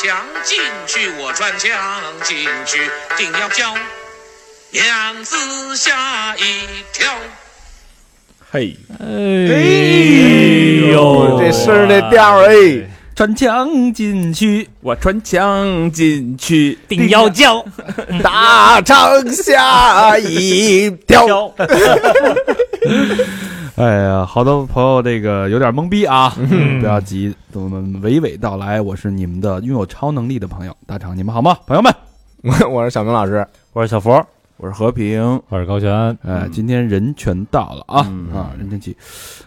墙进去，我穿墙进去，定要叫娘子吓一跳。嘿，哎呦，这声儿这调儿哎，穿墙进去，我穿墙进去，定要叫大长吓一跳。哎呀，好多朋友这个有点懵逼啊，嗯不要急，我们娓娓道来。我是你们的拥有超能力的朋友大长，你们好吗？朋友们，我 我是小明老师，我是小佛，我是和平，我是高璇，哎，今天人全到了啊、嗯啊！任天启，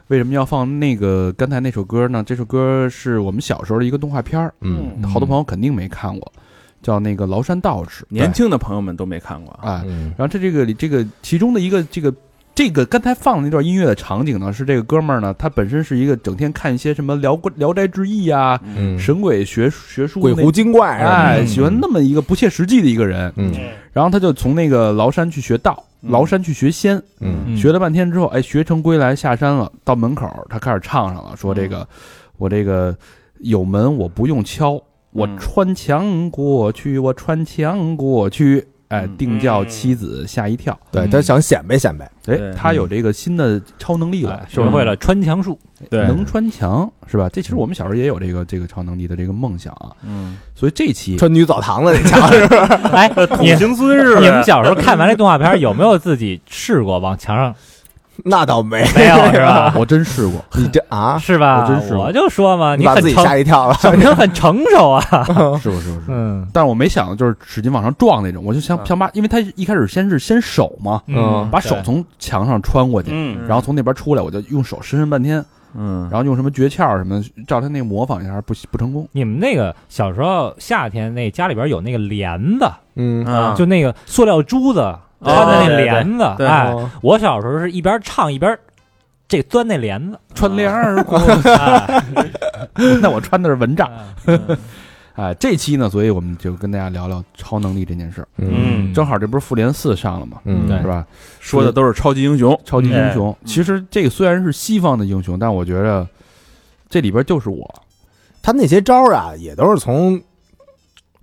为什么要放那个刚才那首歌呢？这首歌是我们小时候的一个动画片儿，嗯好多朋友肯定没看过，叫那个《崂山道士》。年轻的朋友们都没看过啊。哎，嗯然后这这个里这个其中的一个这个这个刚才放的那段音乐的场景呢，是这个哥们儿呢，他本身是一个整天看一些什么聊《聊斋志异》啊、嗯，神鬼学学术鬼狐精怪哎，喜欢那么一个不切实际的一个人。嗯。然后他就从那个崂山去学道，嗯。崂山去学仙，嗯。学了半天之后，哎，学成归来下山了，到门口他开始唱上了，说这个、我这个有门我不用敲，我嗯。穿墙过去，我穿墙过去，哎，嗯定叫妻子吓一跳。对他想显摆显摆，哎，他有这个新的超能力了哎，学会了穿墙术，对。能穿墙是吧？这其实我们小时候也有这个这个超能力的这个梦想啊，嗯，所以这期穿女澡堂子那墙是吧？哎，土行孙似你们小时候看完这动画片，有没有自己试过往墙上？那倒没，没有是吧？我真试过，你这啊，是吧？我真试过我就说嘛，你把自己，吓一跳了。小明很成熟啊。是不是？是不是？嗯但是我没想到就是使劲往上撞那种，我就想想把，因为他一开始先是先手嘛，嗯把手从墙上穿过去，嗯然后从那边出来，我就用手伸伸半天，嗯，然后用什么诀窍什么，照他那个模仿一下，不不成功。你们那个小时候夏天那家里边有那个帘子，嗯啊就那个塑料珠子穿的那帘子，对哎，哦我小时候是一边唱一边这钻那帘子，穿帘而过，哎那我穿的是蚊帐。嗯哎，这期呢，所以我们就跟大家聊聊超能力这件事儿。嗯正好这不是复联四上了嘛，嗯是吧？说的都是超级英雄，超级英雄，嗯其实这个虽然是西方的英雄，但我觉得这里边就是我。他那些招儿啊，也都是从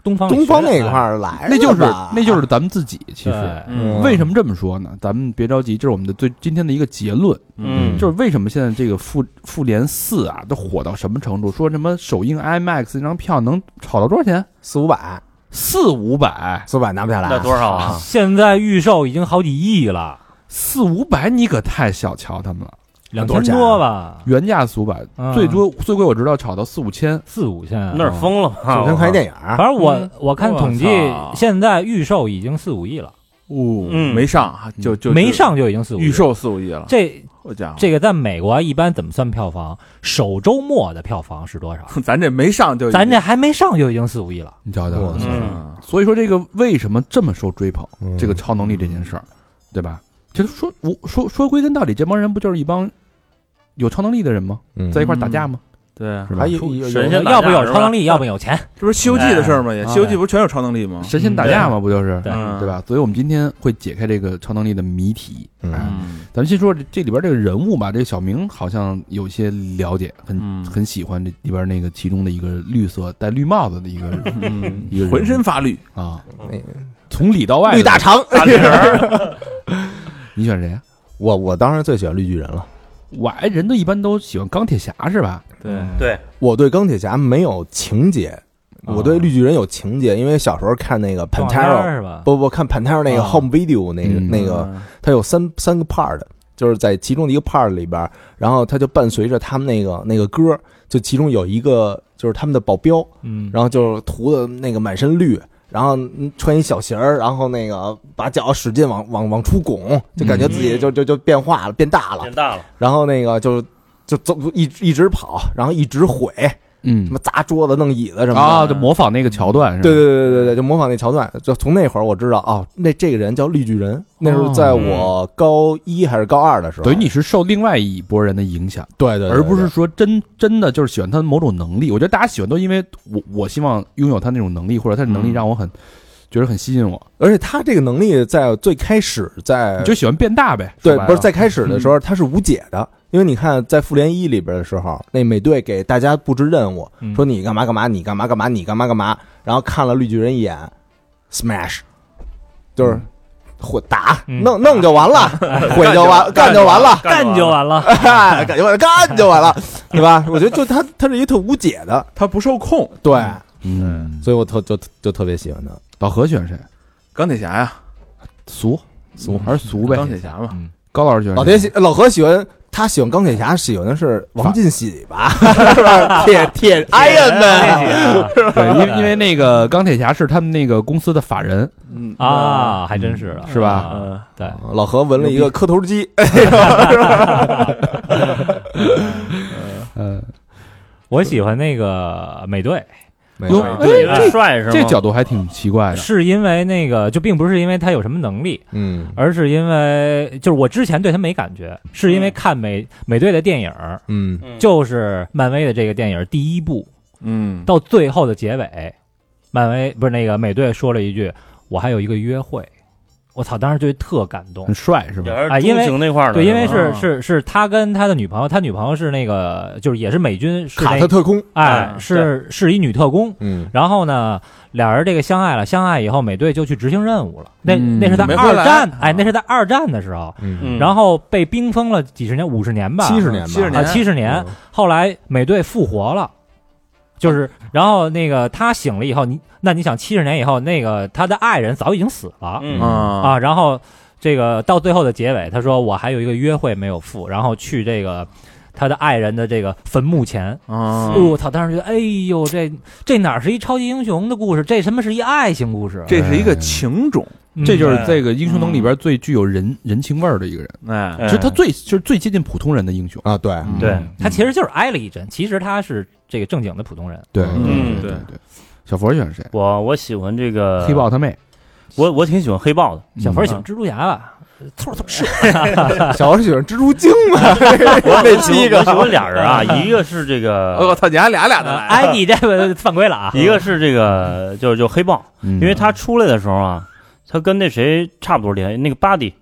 东方东方那块块儿来的，那就是那就是咱们自己。其实嗯为什么这么说呢？咱们别着急，这是我们的最今天的一个结论，嗯就是为什么现在这个复复联四啊都火到什么程度？说什么首映 IMAX 那张票能炒到多少钱？四五百，四五百，四五百拿不下来。那多少啊？现在预售已经好几亿了，四五百你可太小瞧他们了。两千多吧，原价四五百，嗯最多最贵我知道炒到四五千。四五千。那是疯了吧？首先看一电影儿，反正我嗯我看统计，现在预售已经四五亿了，哦，嗯没上啊，就就没上就已经四五亿。预，售四五亿了，这我家伙，这个在美国一般怎么算票房？首周末的票房是多少？咱这没上就咱这还没上就已经四五亿了。你瞧瞧，我操嗯所以说这个为什么这么受追捧？嗯这个超能力这件事儿，对吧？就是说，我说说归根到底，这帮人不就是一帮有超能力的人吗？嗯在一块儿打架吗？对，还？有有神仙打要不有超能力，要不有钱。这不是《西游记》的事儿吗？也，《哎西游记》不是全有超能力吗？神仙打架吗？不就是对嗯对吧？所以我们今天会解开这个超能力的谜题。嗯哎，嗯咱们先说这这里边这个人物吧。这个小明好像有些了解，很嗯很喜欢这里边那个其中的一个绿色戴绿帽子的一个嗯 一个人浑身发绿，啊，那从里到外的绿大肠。大人儿，你选谁啊？我我当然最喜欢绿巨人了。我哎，人都一般都喜欢钢铁侠是吧？对，对，我对钢铁侠没有情节，啊我对绿巨人有情节，因为小时候看那个 Pantera，是吧？不不看 Pantera 那个啊 Home Video 那个嗯那个，它有三三个 part，就是在其中的一个 part 里边，然后它就伴随着他们那个那个歌，就其中有一个就是他们的保镖，嗯，然后就是涂的那个满身绿，然后嗯穿一小鞋儿，然后那个把脚使劲往往往出拱，就感觉自己就就就变化了，变大了。变，大了，然后那个就就走一一直跑，然后一直毁，嗯什么砸桌子、弄椅子什么的啊，就模仿那个桥段是吧？对对对对对，就模仿那桥段。就从那会儿我知道，哦，那这个人叫绿巨人。那时候在我高一还是高二的时候，等于你是受另外一拨人的影响，对对，对而不是说真真的就是喜欢他的某种能力。我觉得大家喜欢都因为我我希望拥有他那种能力，或者他的能力嗯让我很觉得很吸引我，而且他这个能力在最开始在你就喜欢变大呗。对，不是在开始的时候他是无解的，因为你看在复联一里边的时候，那美队给大家布置任务，嗯说你干嘛干嘛，你干嘛干嘛，你干嘛干嘛，然后看了绿巨人一眼，smash，就是混打嗯弄弄就完了，毁就完干就完了。干就完了。干就完了，干就完了，对吧？我觉得就他，他是一个特无解的，他不受控。对，嗯，所以我特就就特别喜欢他。老何喜欢谁？钢铁侠呀，俗俗还是俗呗？钢铁侠嘛，高老师喜欢老谁铁喜老何喜欢他喜欢钢铁侠，喜欢的是王进喜吧？是吧？铁铁 Iron Man，对，因为因为那个钢铁侠是他们那个公司的法人，嗯啊，还真是是吧啊嗯，对，老何纹了一个磕头机，嗯，我喜欢那个美队，有觉得帅是吗？这角度还挺奇怪的。是因为那个就并不是因为他有什么能力，嗯而是因为就是我之前对他没感觉，是因为看美美队的电影，嗯嗯就是漫威的这个电影第一部嗯到最后的结尾，漫威不是那个美队说了一句：“我还有一个约会。”我操，当时就特感动很。帅是吧？哎因为那块儿对，因为是是是他跟他的女朋友，他女朋友是那个就是也是美军，是那卡特特工，哎嗯是是一女特工。嗯然后呢，俩人这个相爱了，相爱以后，美队就去执行任务了。那嗯那是在二战，哎，那是在二战的时候，然后被冰封了几十年，五十年吧，七十年吧，70啊，年七十年。嗯后来美队复活了，就是然后那个他醒了以后，你那你想七十年以后，那个他的爱人早已经死了、嗯啊，啊，然后这个到最后的结尾，他说我还有一个约会没有赴，然后去这个他的爱人的这个坟墓前。我操！当时觉得，哎呦，这这哪是一超级英雄的故事？这什么是一爱情故事？这是一个情种，嗯这就是这个英雄能里边最具有人人情味儿的一个人，哎其实他最就是最接近普通人的英雄。啊，对，嗯对他其实就是挨了一针，其实他是这个正经的普通人。对嗯对对。小佛喜欢谁？我我喜欢这个黑豹他妹，我我挺喜欢黑豹的，小佛喜欢蜘蛛侠吧？错错是，小王喜欢蜘蛛精嘛，那七个我喜欢俩人啊，一个是这个，我操，你还俩俩的来，哎，你这个犯规了啊！一个是这个，就是就黑豹，因因为他出来的时候啊，他跟那谁差不多厉害，那个巴迪，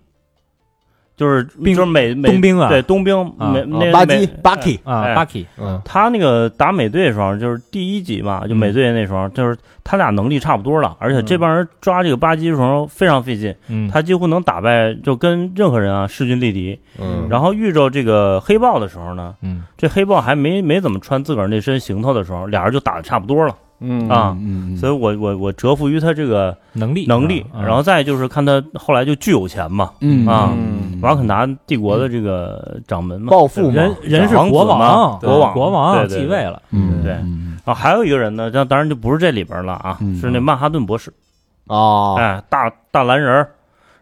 就是兵就是美美冬兵啊对冬兵啊美那巴美基巴基，啊哎，Bucky，嗯。他那个打美队的时候，就是第一集嘛，就美队那时候，就是他俩能力差不多了，而且这帮人抓这个巴基的时候非常费劲，嗯，他几乎能打败，就跟任何人啊势均力敌。嗯，然后遇着这个黑豹的时候呢，嗯。这黑豹还没没怎么穿自个儿那身行头的时候，俩人就打的差不多了嗯啊嗯，所以我我我折服于他这个能力。能力，啊然后再就是看他后来就巨有钱嘛，嗯啊嗯瓦肯达帝国的这个掌门嘛，暴富嘛人人是国王国王国王对继位了，嗯对。嗯啊，还有一个人呢，这当然就不是这里边了啊，嗯是那曼哈顿博士，哦，哎，大大蓝人儿，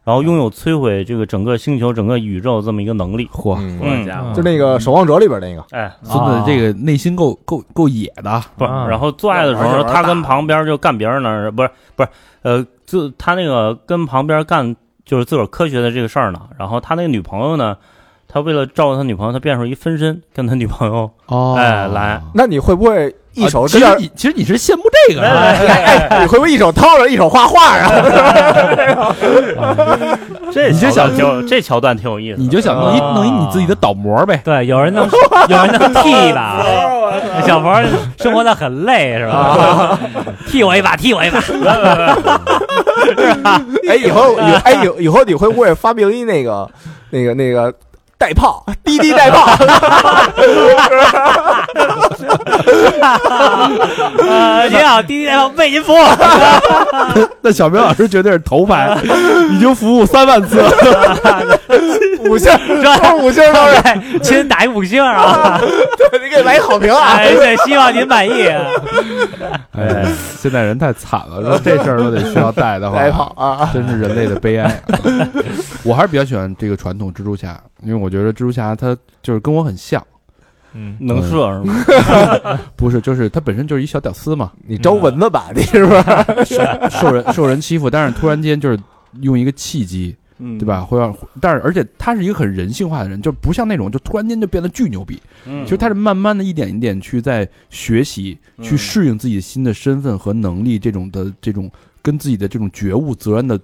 然后拥有摧毁这个整个星球、整个宇宙这么一个能力，嚯，嗯家伙。就那个守望者里边那个，哎，孙子这个内心够够够野的，不，是然后做爱的时候，他跟旁边就干别人呢，不是不是，呃，就他那个跟旁边干就是自个儿科学的这个事儿呢，然后他那个女朋友呢，他为了照顾他女朋友，他变出一分身跟他女朋友，哦哎来那你会不会一手啊其实你其实你是羡慕这个你会不会一手掏着一手画画啊？这你就想就这桥段挺有意思，你就想弄一啊弄一你自己的倒模呗，对，有人能有人能替吧？小佛生活的很累是吧？替我一把，替我一把。哎，以后以哎以以后你会不会发明一那个那个那个带炮，滴滴带炮？呃，您好，滴滴带炮为您服务。那小明老师绝对是头牌，已经服务三万次了。五星，都是五星都是，对，请打一五星啊！对你给来一好评啊！哎，对，希望您满意。哎，现在人太惨了，说这事儿都得需要带的话 带炮话，啊！真是人类的悲哀。我还是比较喜欢这个传统蜘蛛侠，因为我觉得蜘蛛侠他就是跟我很像，嗯，能射是吗？不是，就是他本身就是一小屌丝嘛，你招蚊子吧，你是不是？受人受人欺负，但是突然间就是用一个契机，嗯对吧？？会让，但是而且他是一个很人性化的人，就不像那种就突然间就变得巨牛逼，嗯其实他是慢慢的一点一点去在学习，去嗯适应自己新的身份和能力，这种的这种跟自己的这种觉悟责任的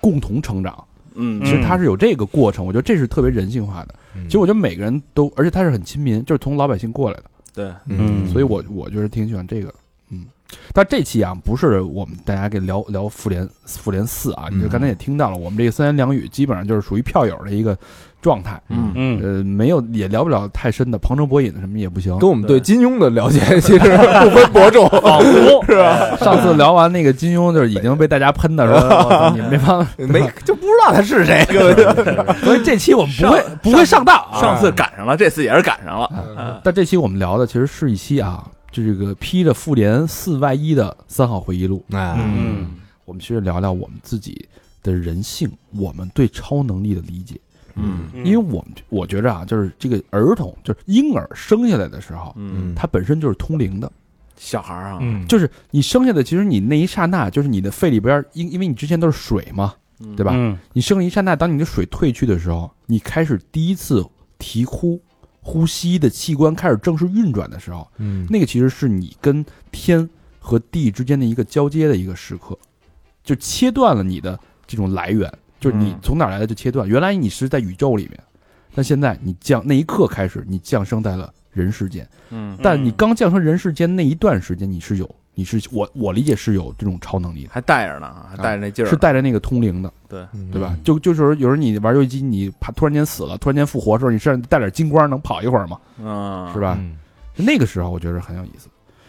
共同成长。嗯。其实他是有这个过程，我觉得这是特别人性化的。其实我觉得每个人都，而且他是很亲民，就是从老百姓过来的，对，嗯。所以我我就是挺喜欢这个。嗯，但这期啊，不是我们大家给聊聊复联复联四啊，你就刚才也听到了，我们这个三言两语基本上就是属于票友的一个状态。嗯嗯，呃，没有也聊不了太深的旁征博引的什么也不行。跟我们对金庸的了解其实不分伯仲，仿佛 是吧？上次聊完那个金庸，就是已经被大家喷的说，我 操你们这帮，没就不知道他是谁。所以这期我们不会不会上当啊。上次赶上了，这次也是赶上了。嗯但这期我们聊的其实是一期啊，就这个披着复联四外衣的三号回忆录。哎，嗯我们其实聊聊我们自己的人性，我们对超能力的理解。嗯。因为我们我觉着啊，就是这个儿童，就是婴儿生下来的时候，嗯，他本身就是通灵的，小孩儿啊，嗯，就是你生下来，其实你那一刹那，就是你的肺里边，因因为你之前都是水嘛，嗯。对吧？嗯。你生了一刹那，当你的水退去的时候，你开始第一次啼哭，呼吸的器官开始正式运转的时候，嗯。那个其实是你跟天和地之间的一个交接的一个时刻，就切断了你的这种来源，就是你嗯从哪儿来的就切断。原来你是在宇宙里面，但现在你降那一刻开始，你降生在了人世间。嗯，但你刚降生人世间那一段时间，你是有，你是我我理解是有这种超能力的，还带着呢，还带着那劲儿呢，是带着那个通灵的。对，对吧？就就是说有时候你玩游戏机，你怕突然间死了，突然间复活的时候，你身上带点金光，能跑一会儿嘛，嗯，是吧？嗯那个时候我觉得很有意思。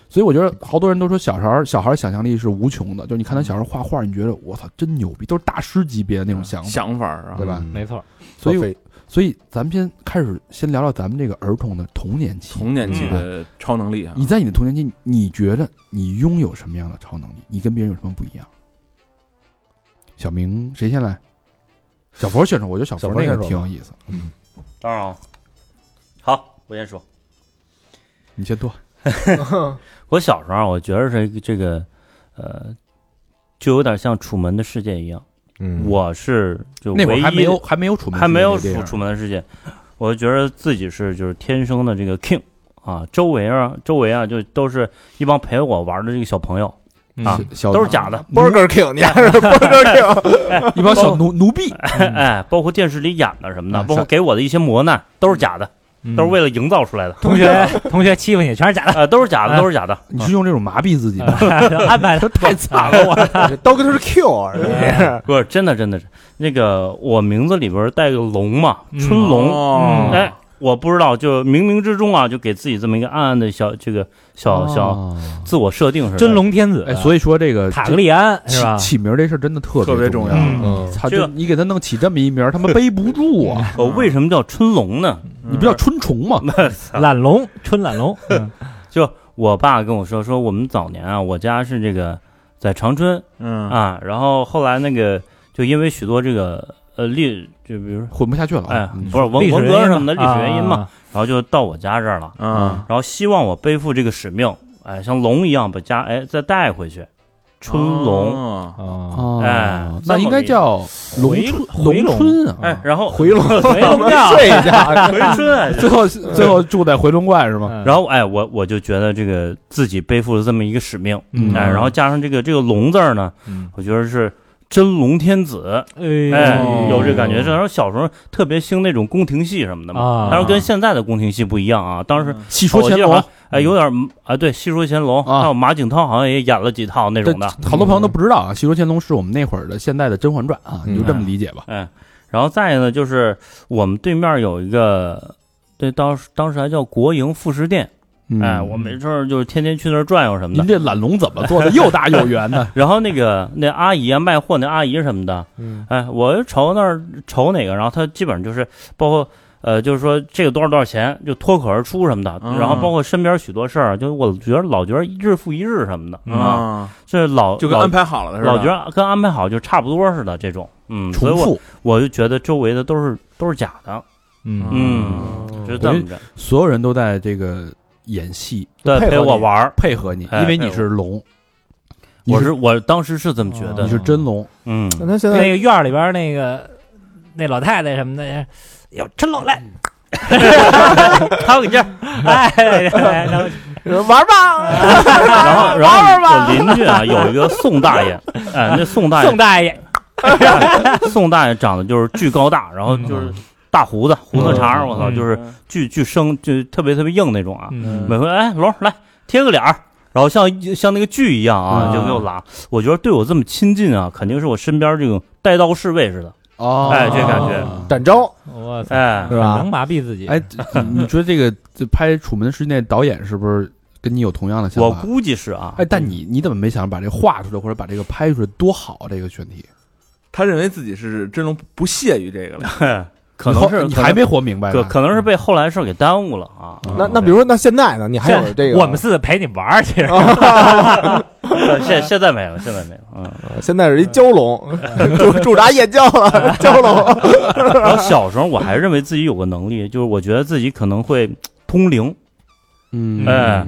所以我觉得好多人都说小孩儿小孩儿想象力是无穷的，就是你看他小时候画画，你觉得我操真牛逼，都是大师级别的那种想法，想法啊，对吧？没错，所以所以咱们先开始先聊聊咱们这个儿童的童年期。童年期的超能力啊，你在你的童年期，你觉得你拥有什么样的超能力？你跟别人有什么不一样？小明谁先来？小佛先说，我觉得小佛那个挺有意思。嗯当然了，好，我先说。你先多。我小时候啊，我觉得是这个，呃，就有点像《楚门的世界》一样。嗯我是就那会儿还唯一没有还没有楚门还没有楚楚楚门的世界，我觉得自己是就是天生的这个 king 啊，周围啊周围啊就都是一帮陪我玩的这个小朋友啊，小都是假的，Burger King，你还是 Burger King？一帮小奴奴婢，哎，包括电视里演的什么的，啊包括给我的一些磨难都是假的，都是为了营造出来的，同学 同学欺负你全是假的，呃，都是假的，都是假的。你是用这种麻痹自己吗？安排的。太惨了，我。刀哥是 Q 啊，你是不是真的，真的是那个我名字里边带个龙嘛，嗯。春龙，哦。哎，我不知道，就冥冥之中啊，就给自己这么一个暗暗的小这个小小哦自我设定似的。真龙天子，哎，所以说这个塔格利安是吧？起起名这事儿真的特别特别重要。嗯操，这个就你给他弄起这么一名儿，他们 背不住啊！我为什么叫春龙呢？你不叫春虫吗？懒龙，春懒龙，嗯就我爸跟我说，说我们早年啊，我家是这个在长春嗯啊，然后后来那个就因为许多这个呃历，就比如混不下去了啊。哎嗯，不是文文革什么的历史原因嘛，啊然后就到我家这儿了，嗯然后希望我背负这个使命，哎，像龙一样把家哎再带回去，春龙，哦啊哦哎那应该叫龙回春回龙龙春啊。哎，然后回龙 回龙 庙睡一觉，回春，最后最后住在回龙观是吗？嗯然后哎，我我就觉得这个自己背负了这么一个使命，嗯哎，然后加上这个这个龙字呢，嗯我觉得是真龙天子，哎有这感觉。然后小时候特别兴那种宫廷戏什么的嘛，但是跟现在的宫廷戏不一样啊。当时戏说乾隆。哎，有点啊，对，戏说乾隆，啊。还有马景涛好像也演了几套那种的，好多朋友都不知道啊。戏说乾隆是我们那会儿的现代的《甄嬛传》啊，嗯。你就这么理解吧。哎，然后再呢，就是我们对面有一个，对，当时当时还叫国营副食店，嗯。哎，我没事儿就是天天去那儿转悠什么的。您这懒龙怎么做的？又大又圆的？然后那个那阿姨啊，卖货那阿姨什么的，嗯。哎，我就瞅那儿瞅哪个，然后他基本上就是包括呃，就是说这个多少多少钱，就脱口而出什么的，嗯。然后包括身边许多事儿，就我觉得老觉得一日复一日什么的。啊，啊，这老老就跟安排好了的似的，老觉得跟安排好就差不多似的这种，嗯，所以我重复，我就觉得周围的都是都是假的，嗯。嗯，是这么着，所有人都在这个演戏对，陪配合我玩儿，配合你，哎因为你是龙，我是我当时是这么觉得你，是真龙，嗯，那现在那个院儿里边那个那老太太什么的，哟真老来，还有个劲儿，哎，然后玩吧，然后然后我邻居啊有一个宋大爷，哎，那宋大爷宋大爷，宋大爷长得就是巨高大，然后就是大胡子胡子茬儿，我操，嗯就是巨巨生就特别特别硬那种啊，嗯每回哎龙来贴个脸儿。然后像像那个锯一样啊，嗯就给我拉。我觉得对我这么亲近啊，肯定是我身边这种带刀侍卫似的。哦哎这感觉展昭我操，哎，是吧能？麻痹自己。哎，你觉得这个这拍《楚门的世界》那导演是不是跟你有同样的想法？我估计是啊。哎，但你你怎么没想把这画出来，或者把这个拍出来，多好啊！这个选题，他认为自己是真龙，不屑于这个了。嘿可能是你还没活明白呢，可可能是被后来事儿给耽误了啊。那那比如说，那现在呢？你还有这个？我们是陪你玩儿去，现现在没了，现在没了。嗯，现在是一蛟龙，驻驻扎燕郊了，蛟龙。然后小时候我还认为自己有个能力，就是我觉得自己可能会通灵。嗯，哎呃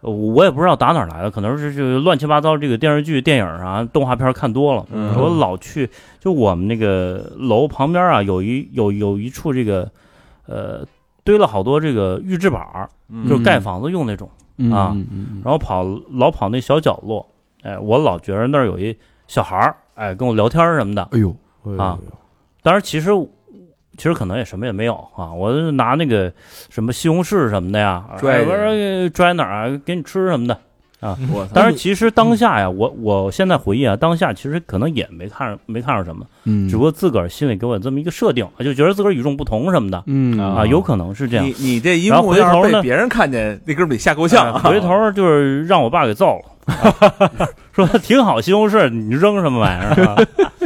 我也不知道打哪儿来的，可能是这个乱七八糟这个电视剧、电影啊、动画片看多了。嗯我老去，就我们那个楼旁边啊，有一有有一处这个，呃，堆了好多这个预制板儿，嗯就是盖房子用那种。嗯啊然后跑老跑那小角落，哎，我老觉得那儿有一小孩儿，哎，跟我聊天儿什么的。哎呦，啊当然，其实其实可能也什么也没有啊，我就拿那个什么西红柿什么的呀，拽哎我说拽哪儿啊，给你吃什么的。我操当然，其实当下呀，我我现在回忆啊，当下其实可能也没看上没看上什么，嗯，只不过自个儿心里给我这么一个设定，就觉得自个儿与众不同什么的嗯。啊，有可能是这样。你。你这一然后幕要回头被别人看见，那哥们儿得吓够呛 回头就是让我爸给揍了，啊 说挺好西红柿，你扔什么玩意儿啊？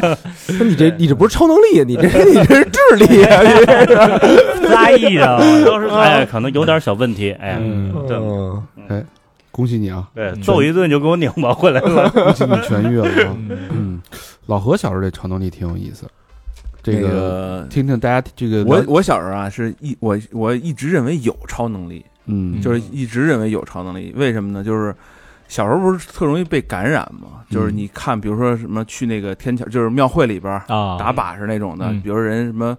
那你这你这不是超能力，你这你这是智力啊！你这是在意 啊，都是哎，可能有点小问题，哎，嗯，对嗯恭喜你啊，对，揍一顿就给我拧巴回来了。恭喜你痊愈了啊。嗯，老何小时候这超能力挺有意思，这那个个听听大家这个我我小时候啊，是一我我一直认为有超能力，嗯就是一直认为有超能力。为什么呢？就是小时候不是特容易被感染吗？就是嗯你看，比如说什么去那个天桥，就是庙会里边啊，打把式那种的，嗯比如人什么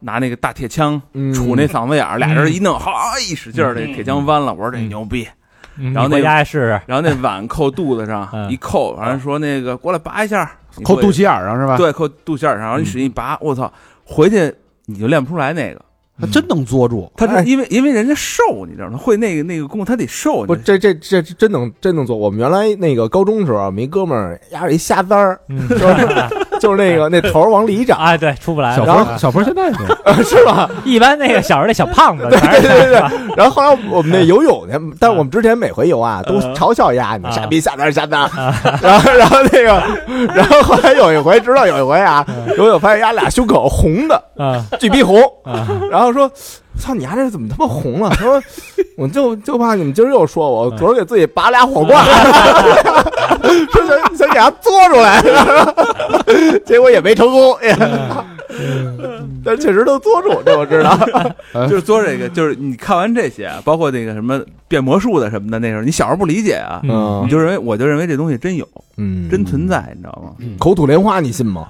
拿那个大铁枪嗯杵那嗓子眼儿，俩人一弄，哈一使劲儿，那铁枪弯了。我说这嗯牛逼。嗯然后那试试，然后那碗扣肚子上嗯一扣，完了说那个过来拔一下，扣肚脐眼儿上是吧？，对，扣肚脐眼上，然后你使劲一拔，我操，回去你就练不出来那个。他真能捉住。他哎是因为因为人家瘦，你知道吗？会那个那个功夫，他得瘦。不，这这这这真能真能做。我们原来那个高中时候，我们一哥们儿压着一瞎簪儿，嗯 就是那个那头儿往里长，哎，对，出不来小了。佛小佛现在是 是吧？一般那个小时候那小胖子，对对对。对。然后后来我们那游泳去，但是我们之前每回游啊，都嘲笑丫你傻逼下蛋下蛋。然后然后那个，然后后来有一回，直到有一回啊，游泳发现丫俩胸口红的，啊巨逼红。啊，然后说：“操，你丫这怎么他妈红了？”他说：“我就就怕你们今儿又说我，昨儿给自己拔俩火罐，说想想给他嘬出来，结果也没成功。但确实能嘬住，这我知道。就是做这个，就是你看完这些，包括那个什么变魔术的什么的，那时候你小时候不理解啊，嗯你就认为我就认为这东西真有，嗯真存在，你知道吗？口吐莲花，你信吗？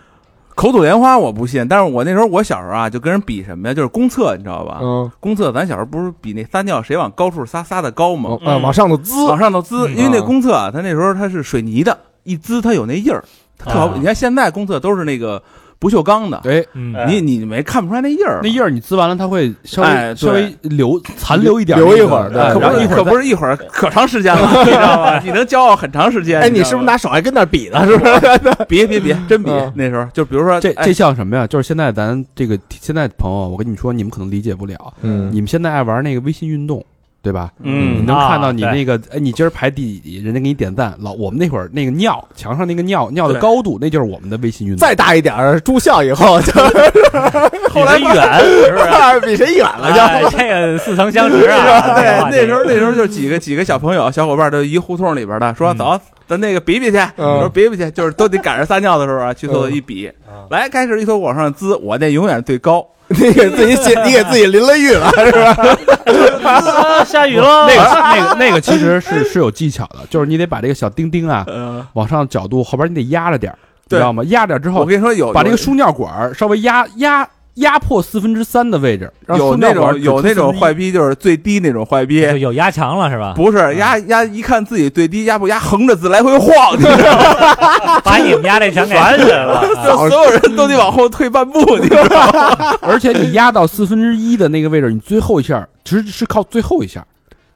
口吐莲花我不信，但是我那时候我小时候啊，就跟人比什么呀，就是公厕，你知道吧？嗯，公厕咱小时候不是比那撒尿谁往高处撒撒的高吗？啊，往上头滋，往上头滋，嗯因为那公厕啊，它那时候它是水泥的，一滋它有那印儿，它特好。啊你看现在公厕都是那个不锈钢的，对嗯哎你你没看不出来那印儿，那印儿你滋完了，它会稍哎对微稍微留残留一点儿留一会儿对哎可不是一会儿可不是一会儿，可长时间了，你知道吗？你能骄傲很长时间。哎，你是不是拿手还跟那儿比呢？是不是？别别别，真比嗯那时候就比如说哎这这像什么呀？就是现在咱这个现在朋友，我跟你们说，你们可能理解不了。嗯你们现在爱玩那个微信运动，对吧？你嗯能看到你啊那个，哎，你今儿排第几，人家给你点赞。老我们那会儿那个尿墙上那个尿尿的高度，那就是我们的微信运动。再大一点儿，住校以后就 后来远是不是？比谁远了哎就。这个似曾相识啊！对，那时候那时候就几个几个小朋友小伙伴都一胡同里边的，说嗯走，咱那个比比去，嗯说比比去，就是都得赶上撒尿的时候啊，去厕所一比，来开始一头往上滋，我那永远最高，你给自己写，你给自己淋了雨了，是吧？啊，下雨了，那个那个那个其实是是有技巧的，就是你得把这个小钉钉啊嗯，往上角度后边你得压着点儿，你对知道吗？压着点儿之后，我跟你说有有把这个输尿管儿稍微压压压迫四分之三的位置，让有那种有那种坏逼，就是最低那种坏逼，就有压强了是吧？不是压压一看自己最低压不压，横着自来回晃，你知道吗？把你们家这全给烦起来了。就所有人都得往后退半步，你知道吗？而且你压到四分之一的那个位置，你最后一下其实是靠最后一下，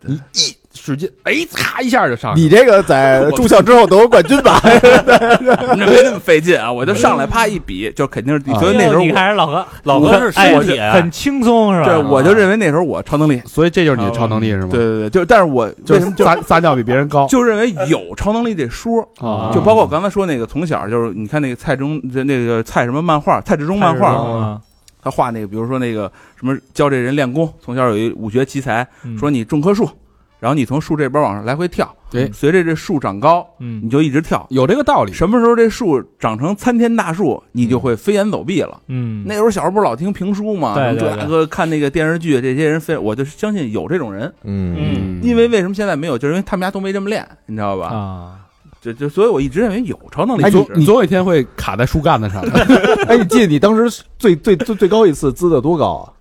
你一使劲，哎，擦一下就上去了。你这个在 住校之后得过冠军吧？那没那么费劲啊！我就上来啪一比，就肯定是，啊所以那时候你我看人老何，老何是很轻松是吧？对我就认为那时候我超能力，所以这就是你的超能力是吗？对，对对，就但是我就是为什么就撒撒尿比别人高就认为有超能力这说，啊就包括我刚才说那个，从小就是你看那个蔡中这那个蔡什么漫画，蔡志忠漫画，啊，他画那个，比如说那个什么教这人练功，从小有一武学奇才，嗯说你种棵树，然后你从树这边往上来回跳，对随着这树长高，嗯你就一直跳。有这个道理。什么时候这树长成参天大树，你就会飞檐走壁了。嗯，那时候小时候不是老听评书吗？对对这个看那个电视剧，这些人飞，我就相信有这种人。嗯，嗯因为为什么现在没有？就是因为他们家都没这么练，你知道吧？啊，就就所以我一直认为有超能力。你总有一天会卡在树干子上。哎，你记得你当时最最最最高一次滋的多高啊？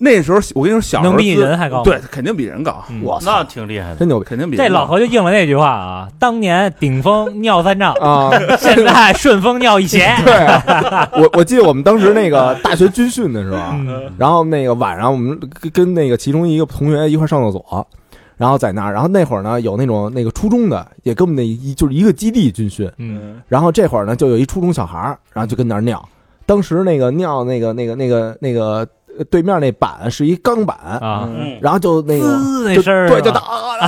那时候我跟你说，小时候能比人还高对，肯定比人高，嗯我操，那挺厉害的。真牛逼肯定比这老何就应了那句话啊，当年顶峰尿三丈，啊！现在顺风尿一 鞋。对啊，我我记得我们当时那个大学军训的时候，然后那个晚上我们跟跟那个其中一个同学一块上厕所，然后在那儿，然后那会儿呢有那种那个初中的，也跟我们那一就是一个基地军训，嗯然后这会儿呢就有一初中小孩儿，然后就跟那儿尿，当时那个尿那个那个那个那个呃对面那板是一钢板，啊，嗯，然后就那个滋那声儿对就打，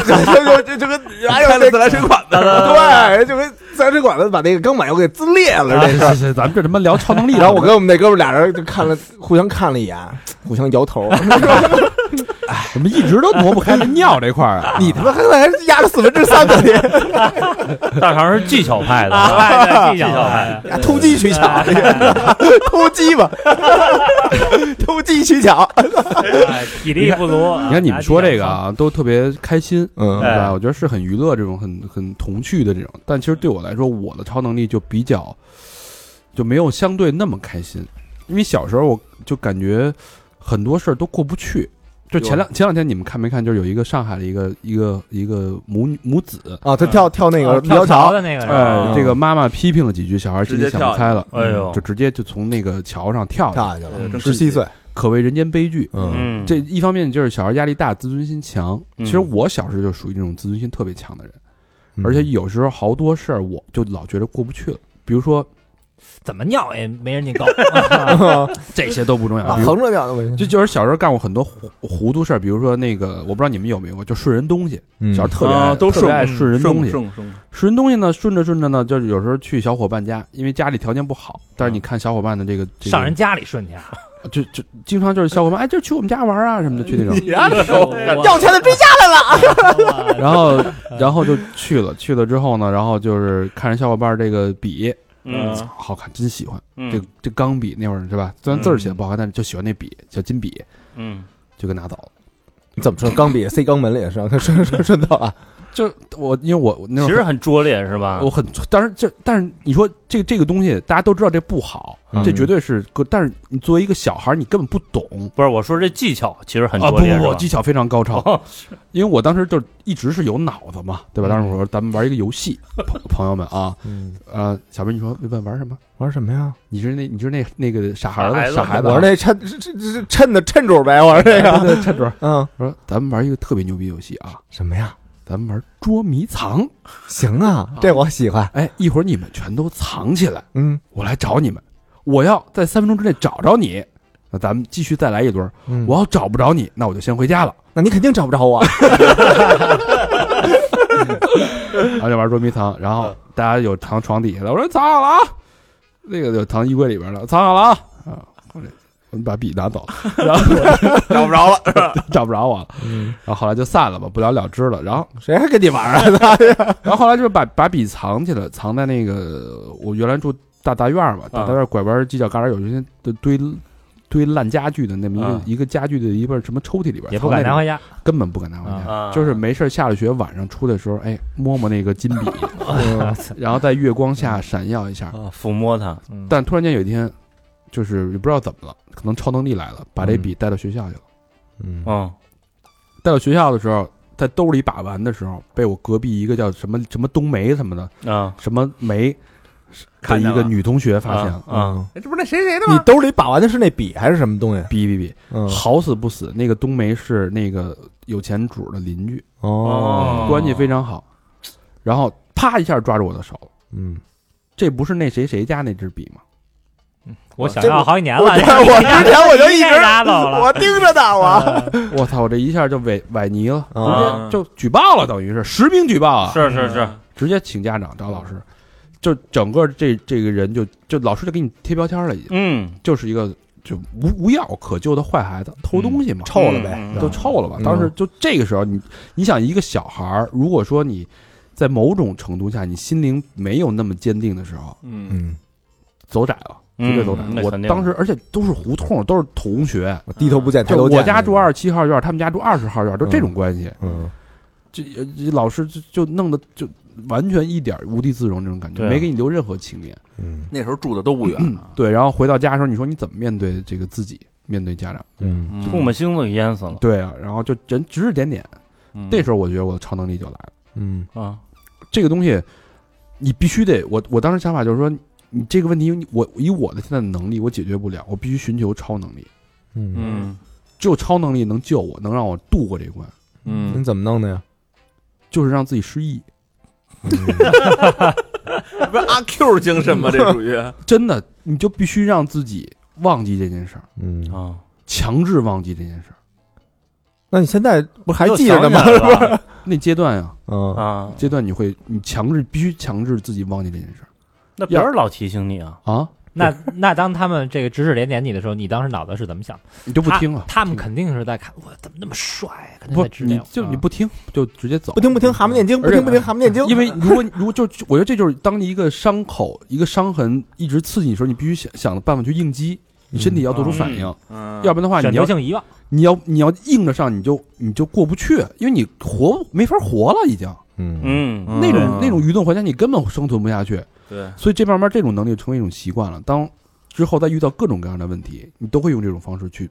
就就就就跟哎呦开了自来水管子，对，就跟自来水管子把那个钢板又给滋裂了，这是。是是，咱们这他妈聊超能力。然后我跟我们那哥们俩人就看了，互相看了一眼，互相摇头。怎么一直都挪不开这尿这块儿啊？你他妈刚才还压了四分之三呢，你大肠是技巧派的，技巧派偷鸡取巧，偷鸡吧，偷鸡取巧。哎体力不足。你看你们说这个啊，都特别开心，嗯对吧？我觉得是很娱乐这种很很童趣的这种，但其实对我来说，我的超能力就比较就没有相对那么开心，因为小时候我就感觉很多事儿都过不去。就前两前两天你们看没看？就是有一个上海的一个一个一个母女母子，啊，他跳跳那个跳桥的那个哎，这个妈妈批评了几句，小孩心里直接想不开了，哎呦。就直接就从那个桥上跳下去，了，十七岁，可谓人间悲剧。嗯。嗯，这一方面就是小孩压力大，自尊心强。嗯。其实我小时候就属于那种自尊心特别强的人，嗯。而且有时候好多事儿我就老觉得过不去了。比如说怎么尿也没人家高。这些都不重要，横着尿都没就就是小时候干过很多糊糊涂事儿，比如说那个我不知道你们有没有，就顺人东西。嗯。小时候特别爱啊都特别爱顺顺人东西，顺顺顺人东西呢，顺着顺着呢，就是有时候去小伙伴家，因为家里条件不好，但是你看小伙伴的这个这个上人家里顺去啊，就就经常就是小伙伴哎，就去我们家玩啊什么的，去那种。要钱的追家来了，然后 然后就去了，去了之后呢，然后就是看着小伙伴这个笔嗯好看，真喜欢。嗯这这钢笔那会儿是吧？虽然字儿写的不好看，但是就喜欢那笔，小金笔，嗯，就给拿走了。你怎么说？钢笔塞肛门里是吧？他 顺顺顺道啊，就我因为我我那会儿其实很拙劣是吧？我很，当然这但是你说这个这个东西大家都知道这不好，嗯这绝对是个，但是你作为一个小孩，你根本不懂不是我说这技巧其实很啊！不不不，拙劣是吧？技巧非常高超。哦 因为我当时就一直是有脑子嘛，对吧？当时我说咱们玩一个游戏，朋朋友们啊，嗯，呃，小兵你说问玩什么？玩什么呀？你是那你是那那个傻孩子傻孩子我说那趁这这这趁的趁主呗，我说这个，趁主。嗯，我说咱们玩一个特别牛逼游戏啊，什么呀？咱们玩捉迷藏。行啊，这我喜欢，哎，一会儿你们全都藏起来，嗯我来找你们。我要在三分钟之内找着你，那咱们继续再来一轮。嗯，我要找不着你，那我就先回家了。那你肯定找不着我，然后就玩捉迷藏，然后大家有藏床底下的，我说藏好了啊，那个就藏衣柜里边了，藏好了啊。啊，我这我们把笔拿走，然后找不着了，找不着我了。嗯，然后后来就散了吧，不了了之了。然后，谁还跟你玩啊？然后后来就是把把笔藏起来，藏在那个我原来住大大院嘛，大大院拐弯犄角旮旯有一些的堆堆烂家具的那么一个、啊一个家具的一个什么抽屉里边，也不敢拿回家。根本不敢拿回家。啊就是没事儿下了学晚上出来的时候，哎，摸摸那个金笔，嗯 然后在月光下闪耀一下。啊，抚摸它，嗯但突然间有一天，就是也不知道怎么了，可能超能力来了，把这嗯。笔带到学校去了。嗯。啊。带到学校的时候，在兜里把玩的时候，被我隔壁一个叫什么什么冬梅什么的啊。什么梅的看一个女同学发现了，啊哎这不是那谁谁的你？兜里把玩的是那笔还是什么东西？哔哔哔，嗯，好死不死，那个冬梅是那个有钱主的邻居，哦，关系非常好，然后啪一下抓住我的手。了。嗯，这不是那谁谁家那支笔吗？我想要好几年了，我我之前我就一直你给拿走了。我盯着呢，我 我操！我这一下就崴崴泥了，直啊接就举报了，等于是实名举报啊！是是是，直接请家长找老师，就整个这这个人就就老师就给你贴标签了，已经嗯，就是一个就无无药可救的坏孩子，偷东西嘛，臭了呗嗯都臭了吧？嗯当时就这个时候，你你想一个小孩儿，如果说你在某种程度下你心灵没有那么坚定的时候，嗯，嗯，走窄了，绝对走窄了。我当时而且都是胡同，都是同学，我低头不见抬头见。我家住二十七号院，他们家住二十号院，都这种关系。嗯，这老师就就弄得就完全一点无地自容这种感觉，没给你留任何情面。嗯那时候住的都不远啊，对，然后回到家的时候，你说你怎么面对这个自己，面对家长？嗯嗯吐沫星子给淹死了，对啊，然后就人指指点点。嗯这时候我觉得我的超能力就来了。嗯啊，这个东西，你必须得我我当时想法就是说，你这个问题，我以我的现在的能力，我解决不了，我必须寻求超能力。嗯嗯只有超能力能救我，能让我度过这关，嗯你嗯，怎么弄的呀？就是让自己失忆。不是阿 Q 精神吗？这属于真的，你就必须让自己忘记这件事儿，嗯，啊，强制忘记这件事儿。那你现在不还记着呢吗？又想起来了 那阶段呀，嗯啊，阶段你会，你强制必须强制自己忘记这件事那别人老提醒你啊，啊，那那当他们这个指指点点你的时候，你当时脑子是怎么想的？你就不听了。他们肯定是在看我怎么那么帅，肯定不在，指你点就你不听，就直接走不。听不听，蛤蟆念经，不听不听，蛤蟆念经。因为如果如果就我觉得这就是当你一个伤口、一个伤痕一直刺激你的时候，你必须想想办法去应激，你身体要做出反应，嗯，要不然的话，选你要择性遗忘。你要你要硬着上，你就你就过不去，因为你活没法活了，已经嗯嗯嗯那种那种愚钝环境，你根本生存不下去。对，所以这慢慢这种能力成为一种习惯了。当之后再遇到各种各样的问题，你都会用这种方式去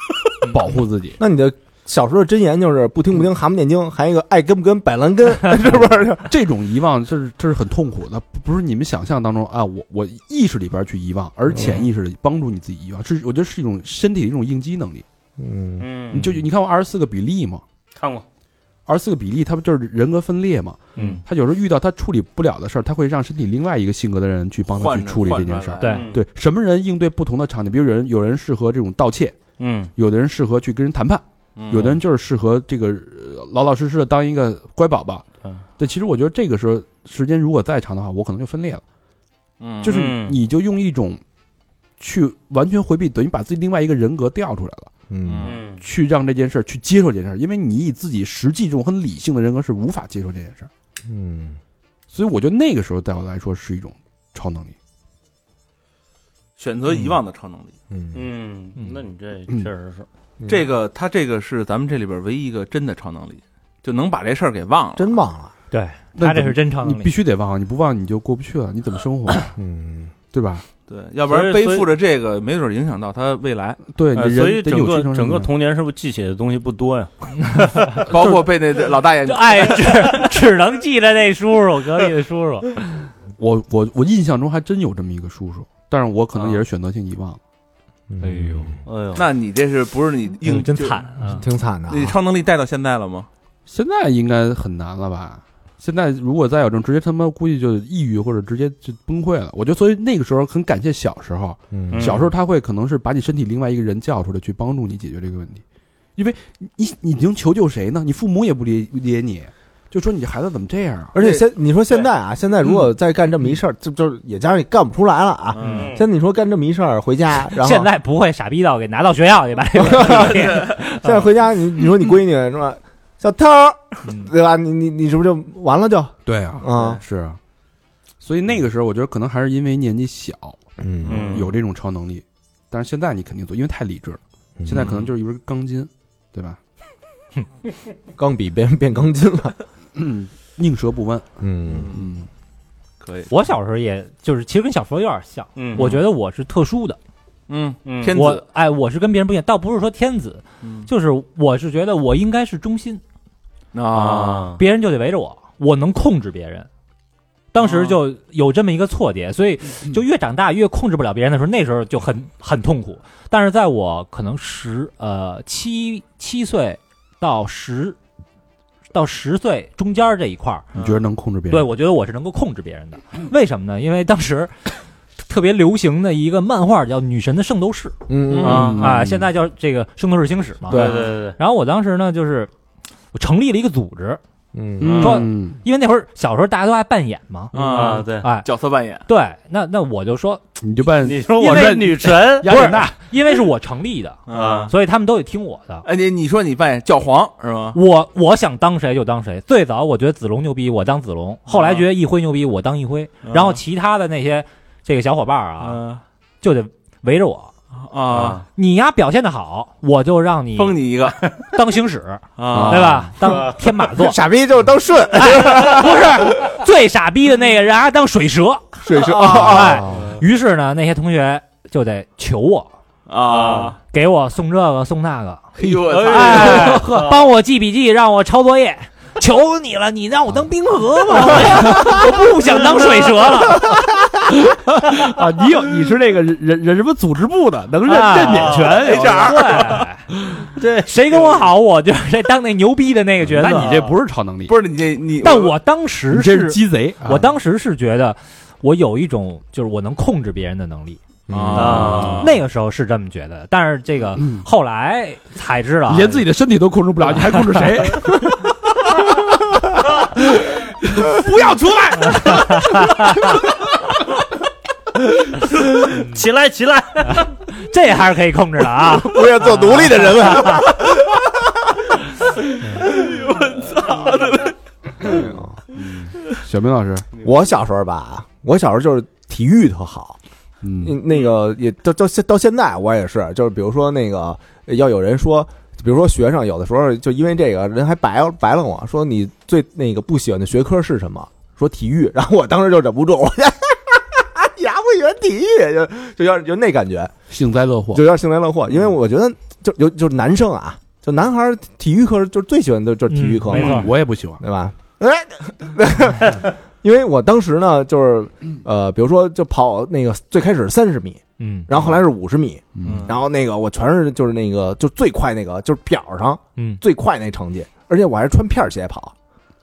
保护自己。那你的小时候的箴言就是不听不听，蛤蟆念经，还有一个爱跟不跟摆烂根，是不是？这种遗忘，这是这是很痛苦的，不不是你们想象当中啊，我我意识里边去遗忘，而潜意识里帮助你自己遗忘，是我觉得是一种身体的一种应激能力。嗯嗯，你就你看过二十四个比例吗？看过，二十四个比例，他不就是人格分裂嘛？嗯他有时候遇到他处理不了的事儿，他会让身体另外一个性格的人去帮他去处理这件事儿。对嗯对，什么人应对不同的场景？比如有人有人适合这种盗窃，嗯，有的人适合去跟人谈判，嗯有的人就是适合这个呃老老实实的当一个乖宝宝。嗯对，其实我觉得这个时候时间如果再长的话，我可能就分裂了，嗯就是嗯你就用一种去完全回避，等于把自己另外一个人格调出来了，嗯。嗯。去让这件事儿去接受这件事儿，因为你以自己实际这种很理性的人格是无法接受这件事儿，嗯。所以我觉得那个时候对我来说是一种超能力。选择遗忘的超能力。嗯。嗯，那你这嗯确实是，这个他这个是咱们这里边唯一一个真的超能力，就能把这事儿给忘了。真忘了。对那他这是真超你必能力。须得忘，你不忘你就过不去了，你怎么生活，嗯对吧？对，要不然背负着这个，没准影响到他未来，对，所以整个整个童年是不是记起的东西不多呀？包括被那老大爷就哎，只 只能记得那叔叔，隔壁的叔叔。我我我印象中还真有这么一个叔叔，但是我可能也是选择性遗忘了。哎呦哎呦，那你这是不是你硬就真惨啊！挺惨的啊。你超能力带到现在了吗？现在应该很难了吧？现在如果再有这种，直接他妈估计就抑郁或者直接就崩溃了。我觉得，所以那个时候很感谢小时候，嗯小时候他会可能是把你身体另外一个人叫出来去帮助你解决这个问题，因为你你能求救谁呢？你父母也不理理解你，就说你这孩子怎么这样啊？而且现你说现在啊，现在如果再干这么一事儿，就就也加上你干不出来了啊。嗯现在你说干这么一事儿回家，然后现在不会傻逼到给拿到学校去吧 现在回家，你你说你闺女是吧？小偷儿，嗯对吧？你你你是不是就完了就？对啊，啊是啊。所以那个时候，我觉得可能还是因为年纪小，嗯嗯有这种超能力，但是现在你肯定做，因为太理智了。嗯现在可能就是一根钢筋，对吧？钢笔变变钢筋了。嗯，宁折不弯。嗯嗯，可以，我小时候也就是，其实跟小时候有点像。嗯我觉得我是特殊的，嗯，嗯我天子，哎，我是跟别人不一样，倒不是说天子，嗯就是我是觉得我应该是中心，啊，别人就得围着我，我能控制别人。当时就有这么一个错觉，所以就越长大越控制不了别人的时候，那时候就很很痛苦。但是在我可能十呃七七岁到十到十岁中间这一块儿，你觉得能控制别人？对我觉得我是能够控制别人的。为什么呢？因为当时 特别流行的一个漫画叫《女神的圣斗士》嗯啊啊，现在叫这个《圣斗士星矢》嘛。对对对，然后我当时呢，就是我成立了一个组织，嗯嗯，说嗯因为那会儿小时候大家都爱扮演嘛，啊对，哎，角色扮演，对，那那我就说，你就扮你说因为我是女神不是，因为是我成立的，啊，所以他们都得听我的。哎，你你说你扮演教皇是吗？我我想当谁就当谁。最早我觉得子龙牛逼，我当子龙；后来觉得一辉牛逼，我当一辉。然后其他的那些这个小伙伴啊，啊就得围着我。啊，你呀表现的好，我就让你封你一个。当星使，啊，对吧？当天马座，傻逼就是当顺。不是最傻逼的那个，人，还当水蛇。水蛇。哎，于是呢，那些同学就得求我，啊，给我送这个送那个，哎呦我操，哎，帮我记笔记，让我抄作业。求你了，你让我当冰河吧，我不想当水蛇了。啊，你有你是那个人人人什么组织部的，能认啊认免权 HR 对，这谁跟我好，我就谁当那牛逼的那个角色。那你这不是超能力，不是你这你，但我当时这是是，鸡贼。啊我当时是觉得我有一种就是我能控制别人的能力，啊，那个时候是这么觉得的。但是这个嗯后来才知道，你连自己的身体都控制不了，你还控制谁？不要出 来！起来起来，这还是可以控制的啊。不要做奴隶的人们。小明老师，我小时候吧，我小时候就是体育特好，嗯那那个也到到现到现在我也是，就是比如说那个要有人说，比如说学生有的时候就因为这个人还白白了我说你最那个不喜欢的学科是什么？说体育，然后我当时就忍不住，我你还不喜欢体育，就就要就那感觉，幸灾乐祸就。有点幸灾乐祸，因为我觉得就有就是男生啊，就男孩体育课就是最喜欢的就是体育课嘛，嗯没错我也不喜欢。对吧？哎，因为我当时呢，就是呃，比如说就跑那个最开始三十米，嗯。然后后来是五十米，嗯。然后那个我全是就是那个就最快那个就是表上嗯，最快那成绩，而且我还是穿片儿鞋跑，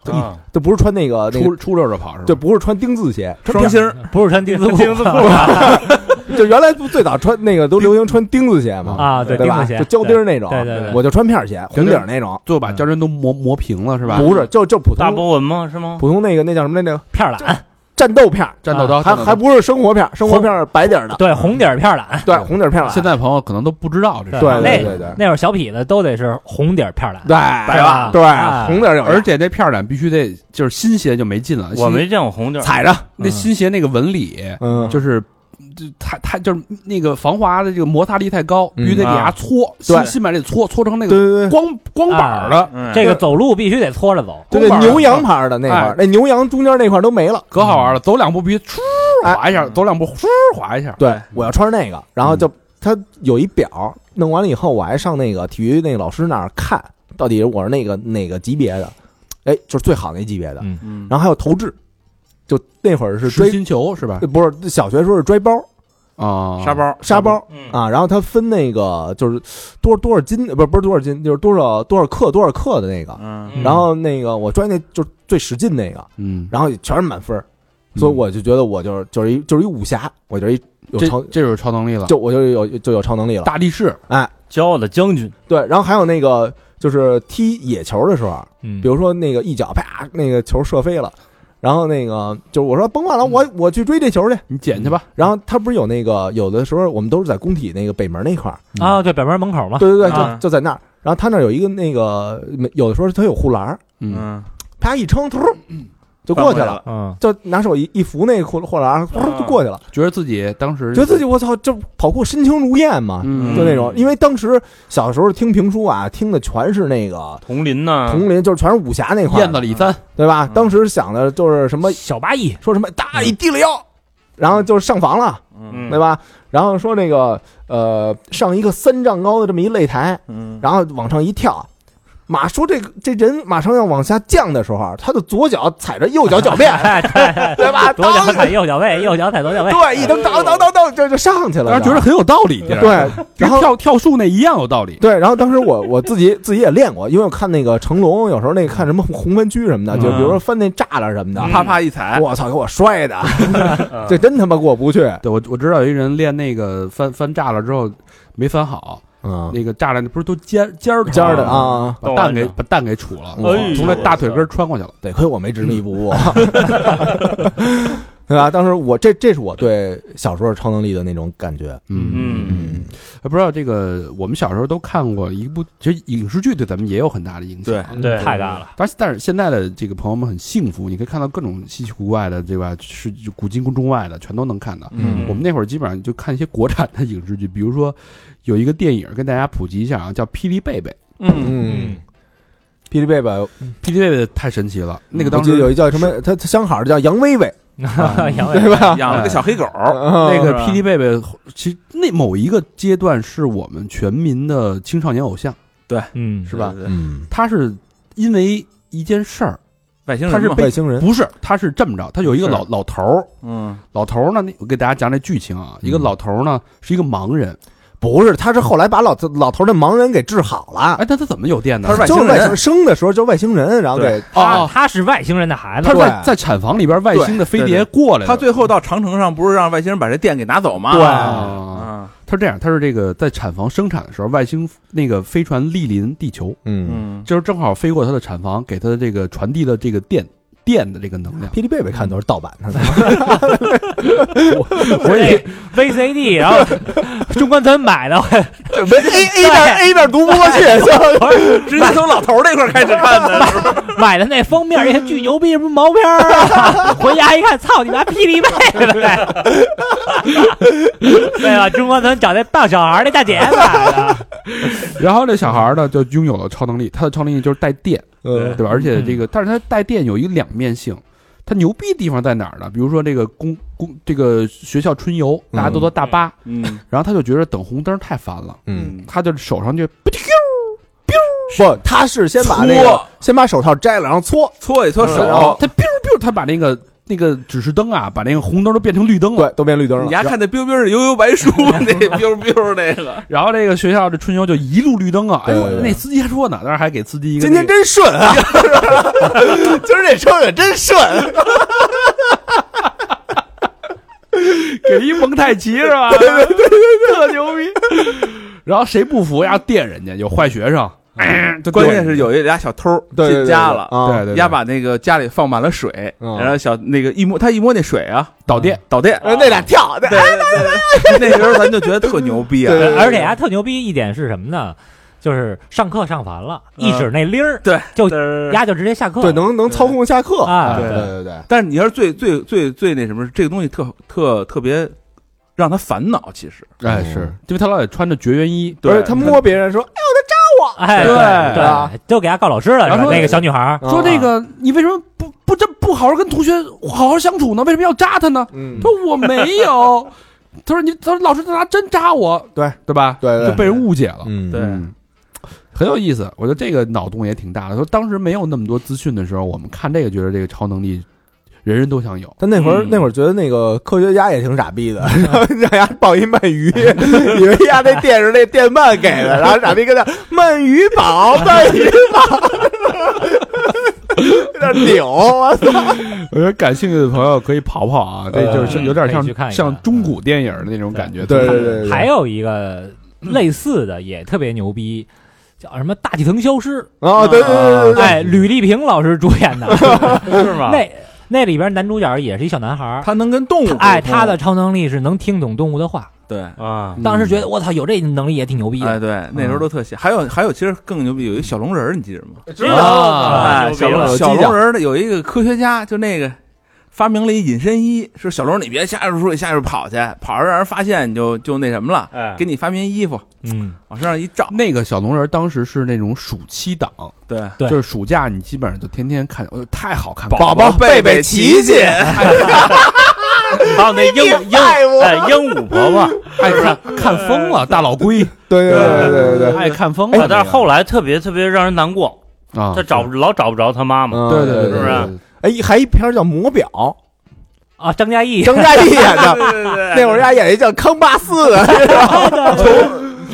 啊。就不是穿那个那出个，出溜着跑是吧？就不是穿钉子鞋，穿双星儿不是穿钉子裤丁字裤 就原来不最早穿那个都流行穿钉子鞋嘛，啊，对，对吧？钉子鞋，就胶钉儿那种，对对对，我就穿片儿鞋，红底儿那种，最后把胶针都磨磨平了是吧？不是就就普通大波纹吗？是吗？普通那个那叫什么那个片儿懒，战斗片儿，战斗刀，还还不是生活片儿，生活片儿白底儿的，对，红底儿片儿懒。对，红底儿片儿蓝现在朋友可能都不知道这事对儿，对对对那会儿小痞子都得是红底儿片儿懒，对白吧对哎红底儿有而且这片儿必须得就是新鞋就没劲了，我没见过红底儿，踩着，那新鞋那个纹理嗯，就是。就太太就是那个防滑的这个摩擦力太高，嗯必须得给它搓，对新新买这搓搓成那个对对对。光光板儿的，嗯这个走路必须得搓着走。对对，牛羊牌的那块哎儿，那牛羊中间那块儿都没了。可好玩了。走两步必须唰哎滑一下，走两步唰滑一下。对，我要穿着那个，然后就他有一表，弄完了以后，我还上那个体育那个老师那儿看，到底我是那个哪个级别的，哎，就是最好那级别的。嗯嗯然后还有投掷，就那会儿是追，实心球是吧？不是小学时候是拽包啊，沙包沙包嗯啊，然后他分那个就是多少多少斤，不是不是多少斤，就是多少多少克多少克的那个。然后那个我拽那就是最使劲那个，嗯，然后全是满分，所以我就觉得我就是就是一就是一武侠，我就是一有超这就是超能力了。就我就有就有超能力了。大力士，哎骄傲的将军，对，然后还有那个就是踢野球的时候，嗯比如说那个一脚啪，那个球射飞了，然后那个就是我说甭管了，我我去追这球去。你捡去吧。然后他不是有那个有的时候我们都是在工体那个北门那块儿，啊，对，北门门口嘛。对对对，啊就就在那儿。然后他那儿有一个那个有的时候他有护栏嗯啪一撑，突，就过去了，嗯，就拿手一一扶那裤裤栏，呼就过去了，觉得自己当时觉得自己我操，就跑酷身轻如燕嘛，嗯就那种。因为当时小时候听评书啊，听的全是那个佟林呐，佟林，就是全是武侠那块燕子李三，对吧？当时想的就是什么，小八义，说什么大一低了腰，然后就是上房了，嗯对吧？然后说那个呃，上一个三丈高的这么一擂台，嗯，然后往上一跳。马说这个这人马上要往下降的时候啊，他的左脚踩着右脚脚面，对吧？左脚踩右脚背，右脚踩左脚背，对，一蹬当当当当，这就上去了。当时觉得很有道理，对，跟然后跳跳树那一样有道理。对，然后当时我我自己自己也练过，因为我看那个成龙，有时候那个看什么红番区什么的，就比如说翻那栅栏什么的，啪啪一踩，我操，给我摔的，这真他妈过不去。对我我知道有一人练那个翻翻栅栏之后没翻好，嗯，那个栅栏不是都尖尖儿尖儿的，啊，把蛋给把蛋给杵了，哎从那大腿根儿穿过去了。得亏我没执迷不悟，对吧？当时我这这是我对小时候超能力的那种感觉。嗯嗯嗯，不知道这个我们小时候都看过一部，其实影视剧对咱们也有很大的影响。对，对太大了，但是但是现在的这个朋友们很幸福，你可以看到各种稀奇古怪的，对吧？是古今中外的全都能看到。嗯我们那会儿基本上就看一些国产的影视剧，比如说有一个电影跟大家普及一下啊，叫《霹雳贝贝。嗯，嗯，霹雳贝贝，》。霹雳贝贝太神奇了，那个当时有一叫什么，他他相好的叫杨威 威，杨对吧？养了个小黑狗，那个霹雳贝贝，其实那某一个阶段是我们全民的青少年偶像，对。嗯，是吧？嗯，他是因为一件事儿，外星人他是，外星人，不是，他是这么着，他有一个老老头儿，嗯，老头儿呢，我给大家讲这剧情啊，嗯一个老头儿呢是一个盲人，不是，他是后来把老老头的盲人给治好了，哎，但他怎么有电呢？他是外星人。外星生的时候就是外星人，然后给他哦，他是外星人的孩子。他，在在产房里边外星的飞碟过来的，他最后到长城上不是让外星人把这电给拿走吗？对。他是这样，他是这个在产房生产的时候，外星那个飞船莅临地球，嗯，嗯，就是正好飞过他的产房，给他的这个传递了这个电电的这个能量。霹雳贝贝看都是盗版的，我也 VCD，然后中关村买的，A A 面 A 面读不过去，直接从老头那块开始看的，买的那封面也巨牛逼，什么毛片儿啊！回家一看，操你妈霹雳贝贝！对吧？中关村找那抱小孩儿那大姐买的，然后这小孩呢就拥有了超能力，他的超能力就是带电，嗯。对吧？而且这个，但是他带电有一个两面性。他牛逼的地方在哪儿呢？比如说这个公公这个学校春游，大家都坐大巴，嗯。然后他就觉得等红灯太烦了，嗯，他就手上就不，他是先把那个先把手套摘了，然后搓，搓一搓然后手，他 biu biu，他把那个那个指示灯啊，把那个红灯都变成绿灯了。对，都变绿灯了。你还看那标标是悠悠白书 那标标那个，然后这个学校这春游就一路绿灯啊，哎呦，那司机还说呢，当时还给司机一个今天真顺啊！今儿这车也真顺，给一蒙太奇是吧？对对对对，特牛逼。然后谁不服要电人家，有坏学生，关键是有一俩小偷对对进家了，啊，对对对。丫把那个家里放满了水，嗯然后小那个一摸他一摸那水啊，导电，导电，呃那俩跳，那对对对，那时候咱就觉得特牛逼啊，而且还特牛逼一点是什么呢？就是上课上烦了，嗯一指那铃儿，对，就是丫就直接下课对，能能操控下课啊对对。对对，但是你要是最最最最那什么，这个东西特特特别让他烦恼，其实。哎，是。因为他老得穿着绝缘衣，不是他摸别人说，哎，对对啊就给他告老师了，然后说那个小女孩，说那个你为什么不不这不好好跟同学好好相处呢？为什么要扎他呢？嗯他，说我没有，他说你他说老师他拿针扎我，对对吧？对对就被人误解了。嗯，对嗯，很有意思。我觉得这个脑洞也挺大的。说当时没有那么多资讯的时候，我们看这个，觉得这个超能力人人都想有。但那会儿嗯那会儿觉得那个科学家也挺傻逼的，然后让丫抱一鳗鱼，以为丫那电是那电鳗给的，然后傻逼跟那鳗鱼宝，鳗鱼宝，有点 扭，我操！我觉得感兴趣的朋友可以跑跑啊，这就是有点像像中古电影的那种感觉。对对对，对还有一个类似的也特别牛逼，叫什么《大气层消失啊，对对对对》，对，哎，吕丽萍老师主演的，是吗？那那里边男主角也是一小男孩儿，他能跟动物，哎，他的超能力是能听懂动物的话，对，啊，当时觉得我操，有这能力也挺牛逼哎，的。对，那时候都特喜。还有还有，其实更牛逼，有一小龙人儿，你记着吗？知道小龙人儿的有一个科学家，就那个发明了一隐身衣，说小龙你别下水处里下去跑去，跑着让人发现你就就那什么了，哎。给你发明衣服嗯，往身上一罩，那个小龙人当时是那种暑期档，对，对。就是暑假你基本上就天天看，呃，太好看了。宝宝贝贝琪琪，还有那 鹦鹦哎鹦鹉婆婆，爱看看疯了，大老龟，对对对对对对，爱看疯了。啊但是后来特别特别让人难过，啊，他找不老找不着他妈妈。嗯。对对对，是不是？对？哎，还一片叫《魔表啊，张嘉译》，张嘉译演的，那会儿家演一叫康巴斯的，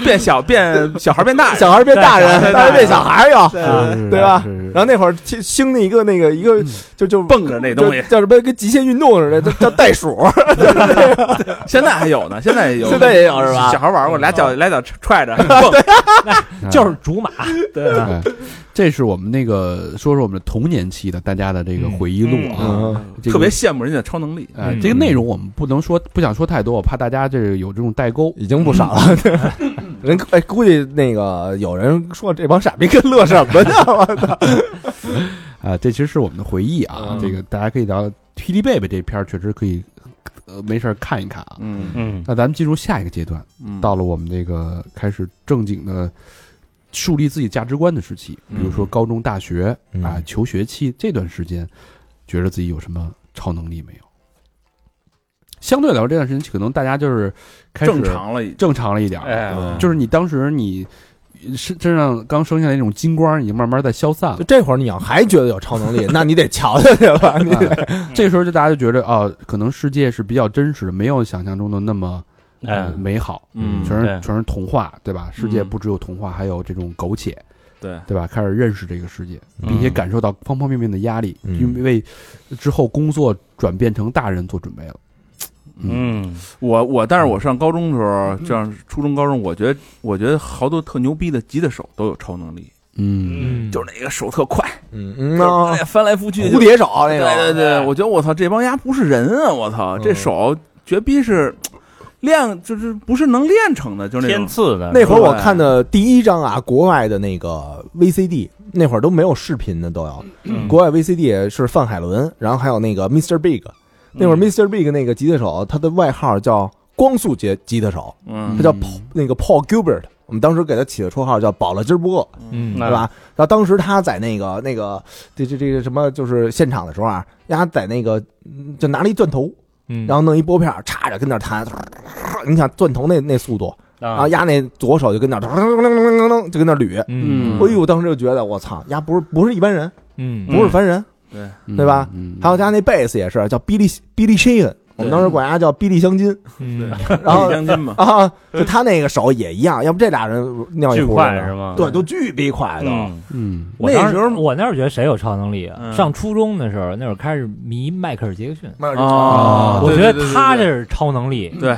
变小变 小孩变大，小孩变大人，对大人变小孩哟，是对吧？然后那会儿兴兴的一个那个一个就就蹦着那东西叫什么跟极限运动似的，叫叫袋鼠，现在还有呢，现在也有，现在也有是吧小孩玩过，俩脚俩脚踹着，蹦 就是竹马。对，这是我们那个说说我们童年期的大家的这个回忆录啊，特别羡慕人家的超能力。哎，嗯这个内容我们不能说，不想说太多，我怕大家这个有这种代沟。已经不少了。人哎，估计那个有人说这帮傻逼跟乐什么呢？我操！啊，这其实是我们的回忆啊。嗯这个大家可以聊《霹雳贝贝》这片儿，确实可以，呃，没事儿看一看啊。嗯嗯那咱们进入下一个阶段，嗯，到了我们这个开始正经的树立自己价值观的时期，比如说高中、大学嗯啊、求学期这段时间，觉得自己有什么超能力没有？相对来说，这段时间可能大家就是开始正常了。正常了一点儿，就是你当时你身身上刚生下来那种金光，已经慢慢在消散了就。这会儿你要还觉得有超能力，那你得瞧瞧去吧。你这时候就大家就觉得啊，可能世界是比较真实的，没有想象中的那么美好，嗯全是全是童话，对吧？世界嗯不只有童话，还有这种苟且，对，对吧？开始认识这个世界，嗯并且感受到方方面面的压力，嗯因为之后工作转变成大人做准备了。嗯。我我，但是我上高中的时候，这样初中、高中，我觉得我觉得好多特牛逼的吉他手都有超能力，嗯，就是那个手特快，嗯嗯就是啊哎翻来覆去，蝴蝶手那对种，对对，我觉得我操，这帮丫不是人啊！我操，这嗯手绝逼是练，就是不是能练成的，就是那种天赐的那会儿我看的第一张啊，国外的那个 VCD，那会儿都没有视频的都要，嗯。国外 VCD 是范海伦，然后还有那个 Mr. Big，那会儿嗯 Mr. Big 那个吉他手，他的外号叫光速吉吉他手，嗯他叫 Paul- 那个 Paul Gilbert，我们当时给他起的绰号叫饱了今儿不饿，嗯对吧？然后当时他在那个那个这这这个什么，就是现场的时候啊，丫在那个嗯就拿了一钻头，嗯，然后弄一拨片儿插着跟那儿弹，你想钻头那那速度，然后啊，丫那左手就跟那儿噔噔噔噔噔噔就跟那儿捋，嗯哎呦，当时就觉得我操，丫不是不是一般人，嗯不是凡人。嗯对吧？嗯，还有他那贝斯也是叫比利比利 shaken，我们当时管他叫比利香金。嗯然后香金嘛，啊，就他那个手也一样，要不这俩人尿一巨壶快是吗？对，都巨逼快都。嗯嗯我当那时候我那时候觉得谁有超能力啊？嗯上初中的时候，那会儿开始迷迈克尔杰克逊，啊我觉得对对对对对他这是超能力。对，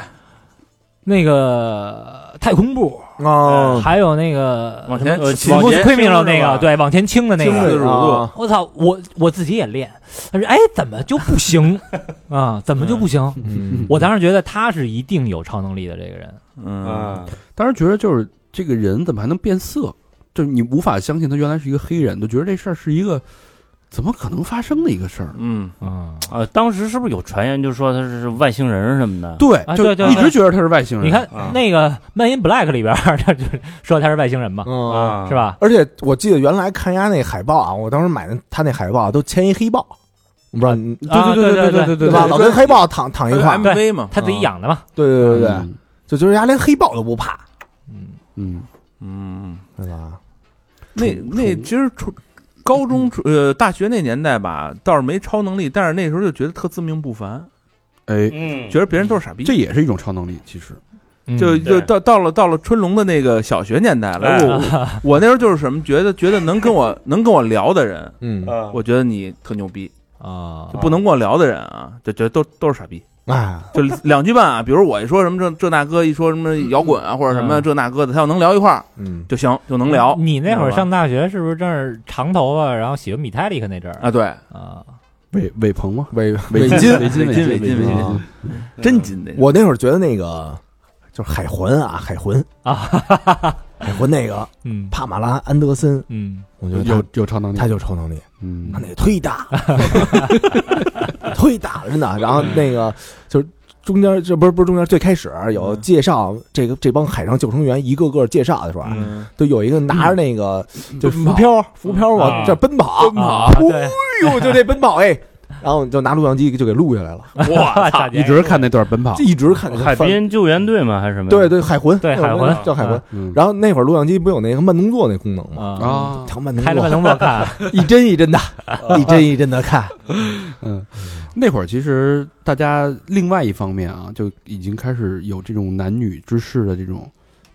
那个太空步，啊，还有那个往前呃往前前 criminal 那个，对，往前倾的那听个。我操，我我自己也练，但是哎，怎么就不行啊？怎么就不行？嗯 我当时觉得他是一定有超能力的这个人。嗯，啊，当时觉得就是这个人怎么还能变色？就是你无法相信他原来是一个黑人，就觉得这事儿是一个怎么可能发生的一个事儿。嗯，啊，啊，当时是不是有传言就说他是外星人什么的？对，就一直觉得他是外星人。你看啊那个《Man in Black》里边，他 就说他是外星人嘛，是？吧？而且我记得原来看人家那海报啊，我当时买的他那海报都签一黑豹，我不知道对对对对对对吧？老跟黑豹躺躺一块儿，MV 嘛，他自己养的嘛。对对对对，嗯就就是人家连黑豹都不怕，嗯，嗯，嗯，对吧？那那其实初高中呃大学那年代吧，倒是没超能力，但是那时候就觉得特自命不凡，哎，嗯，觉得别人都是傻逼。这也是一种超能力，其实。就嗯对就到到了到了春龙的那个小学年代了，哎。我我那时候就是什么，觉得觉得能跟我 能跟我聊的人，嗯，啊我觉得你特牛逼；啊。就不能跟我聊的人啊，就觉得都都是傻逼。哎，就两句半啊，比如我一说什么这这大哥，一说什么摇滚啊或者什么嗯这那哥的，他要能聊一块儿嗯，就行，就能聊。你那会儿上大学是不是正是长头发，然后喜欢米泰利克那阵儿啊，对，啊？韦韦鹏吗？围围围巾围巾，围巾围围巾围巾巾，真金的。我那会儿觉得那个，就是海魂啊，海魂啊，海魂那个嗯。帕马拉安德森，嗯。我觉得有他有超能力，他就超能力，嗯。他那个忒大，忒大了 真的。然后那个就是中间这不是不是中间最开始有介绍这个这帮海上救生员一个个介绍的时候啊，嗯。都有一个拿着那个就浮漂浮漂往啊。这奔跑，奔跑啊对，哎呦就这奔跑哎，然后就拿录像机就给录下来了，我 操！一直看那段奔跑，一直看海边救援队吗？还是什么？对，对海魂对海魂叫海魂。嗯然后那会儿录像机不有那个慢动作那功能吗？啊，啊，调慢动开慢作，动作看，一帧一帧的，一帧一帧的看。嗯，那会儿其实大家另外一方面啊，就已经开始有这种男女之事的这种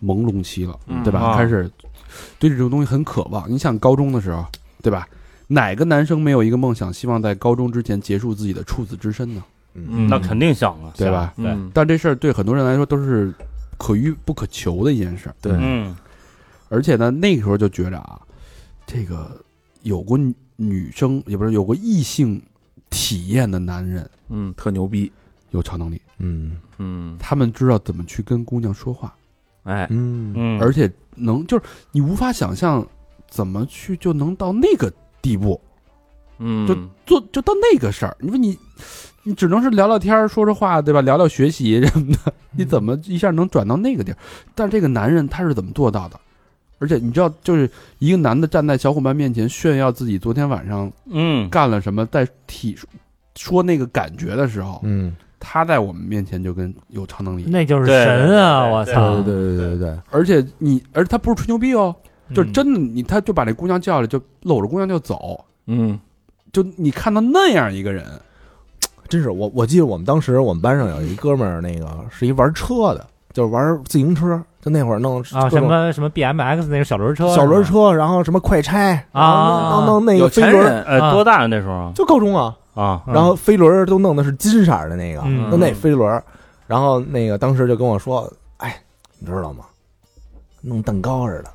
朦胧期了，嗯对吧？啊开始对这种东西很渴望。你想高中的时候，对吧？哪个男生没有一个梦想，希望在高中之前结束自己的处子之身呢？嗯。那肯定想啊，对吧？对嗯。但这事儿对很多人来说都是可遇不可求的一件事儿。对。嗯。而且呢，那个时候就觉着啊，这个有过女女生，也不是有过异性体验的男人嗯，特牛逼，有超能力，嗯。嗯，他们知道怎么去跟姑娘说话，哎，嗯。嗯，而且能就是你无法想象怎么去就能到那个地步，嗯，就做就到那个事儿。你说你你只能是聊聊天说说话，对吧？聊聊学习什么的，你怎么一下能转到那个地儿？但这个男人他是怎么做到的？而且你知道，就是一个男的站在小伙伴面前炫耀自己昨天晚上嗯干了什么，在体说那个感觉的时候，嗯，他在我们面前就跟有超能力，那就是神啊！我操对，对对对对，而且你，而且他不是吹牛逼哦，就真的，你他就把那姑娘叫来，就搂着姑娘就走，嗯。就你看到那样一个人，真是我我记得我们当时我们班上有一哥们儿，那个是一玩车的，就是玩自行车，就那会儿弄啊，各种什么什么 BMX 那个小轮车，小轮车，然后什么快拆啊弄弄那个飞轮，多大那时候就高中啊，啊？嗯然后飞轮都弄的是金色的那个，嗯就那飞轮，然后那个当时就跟我说，哎，你知道吗？弄蛋糕似的，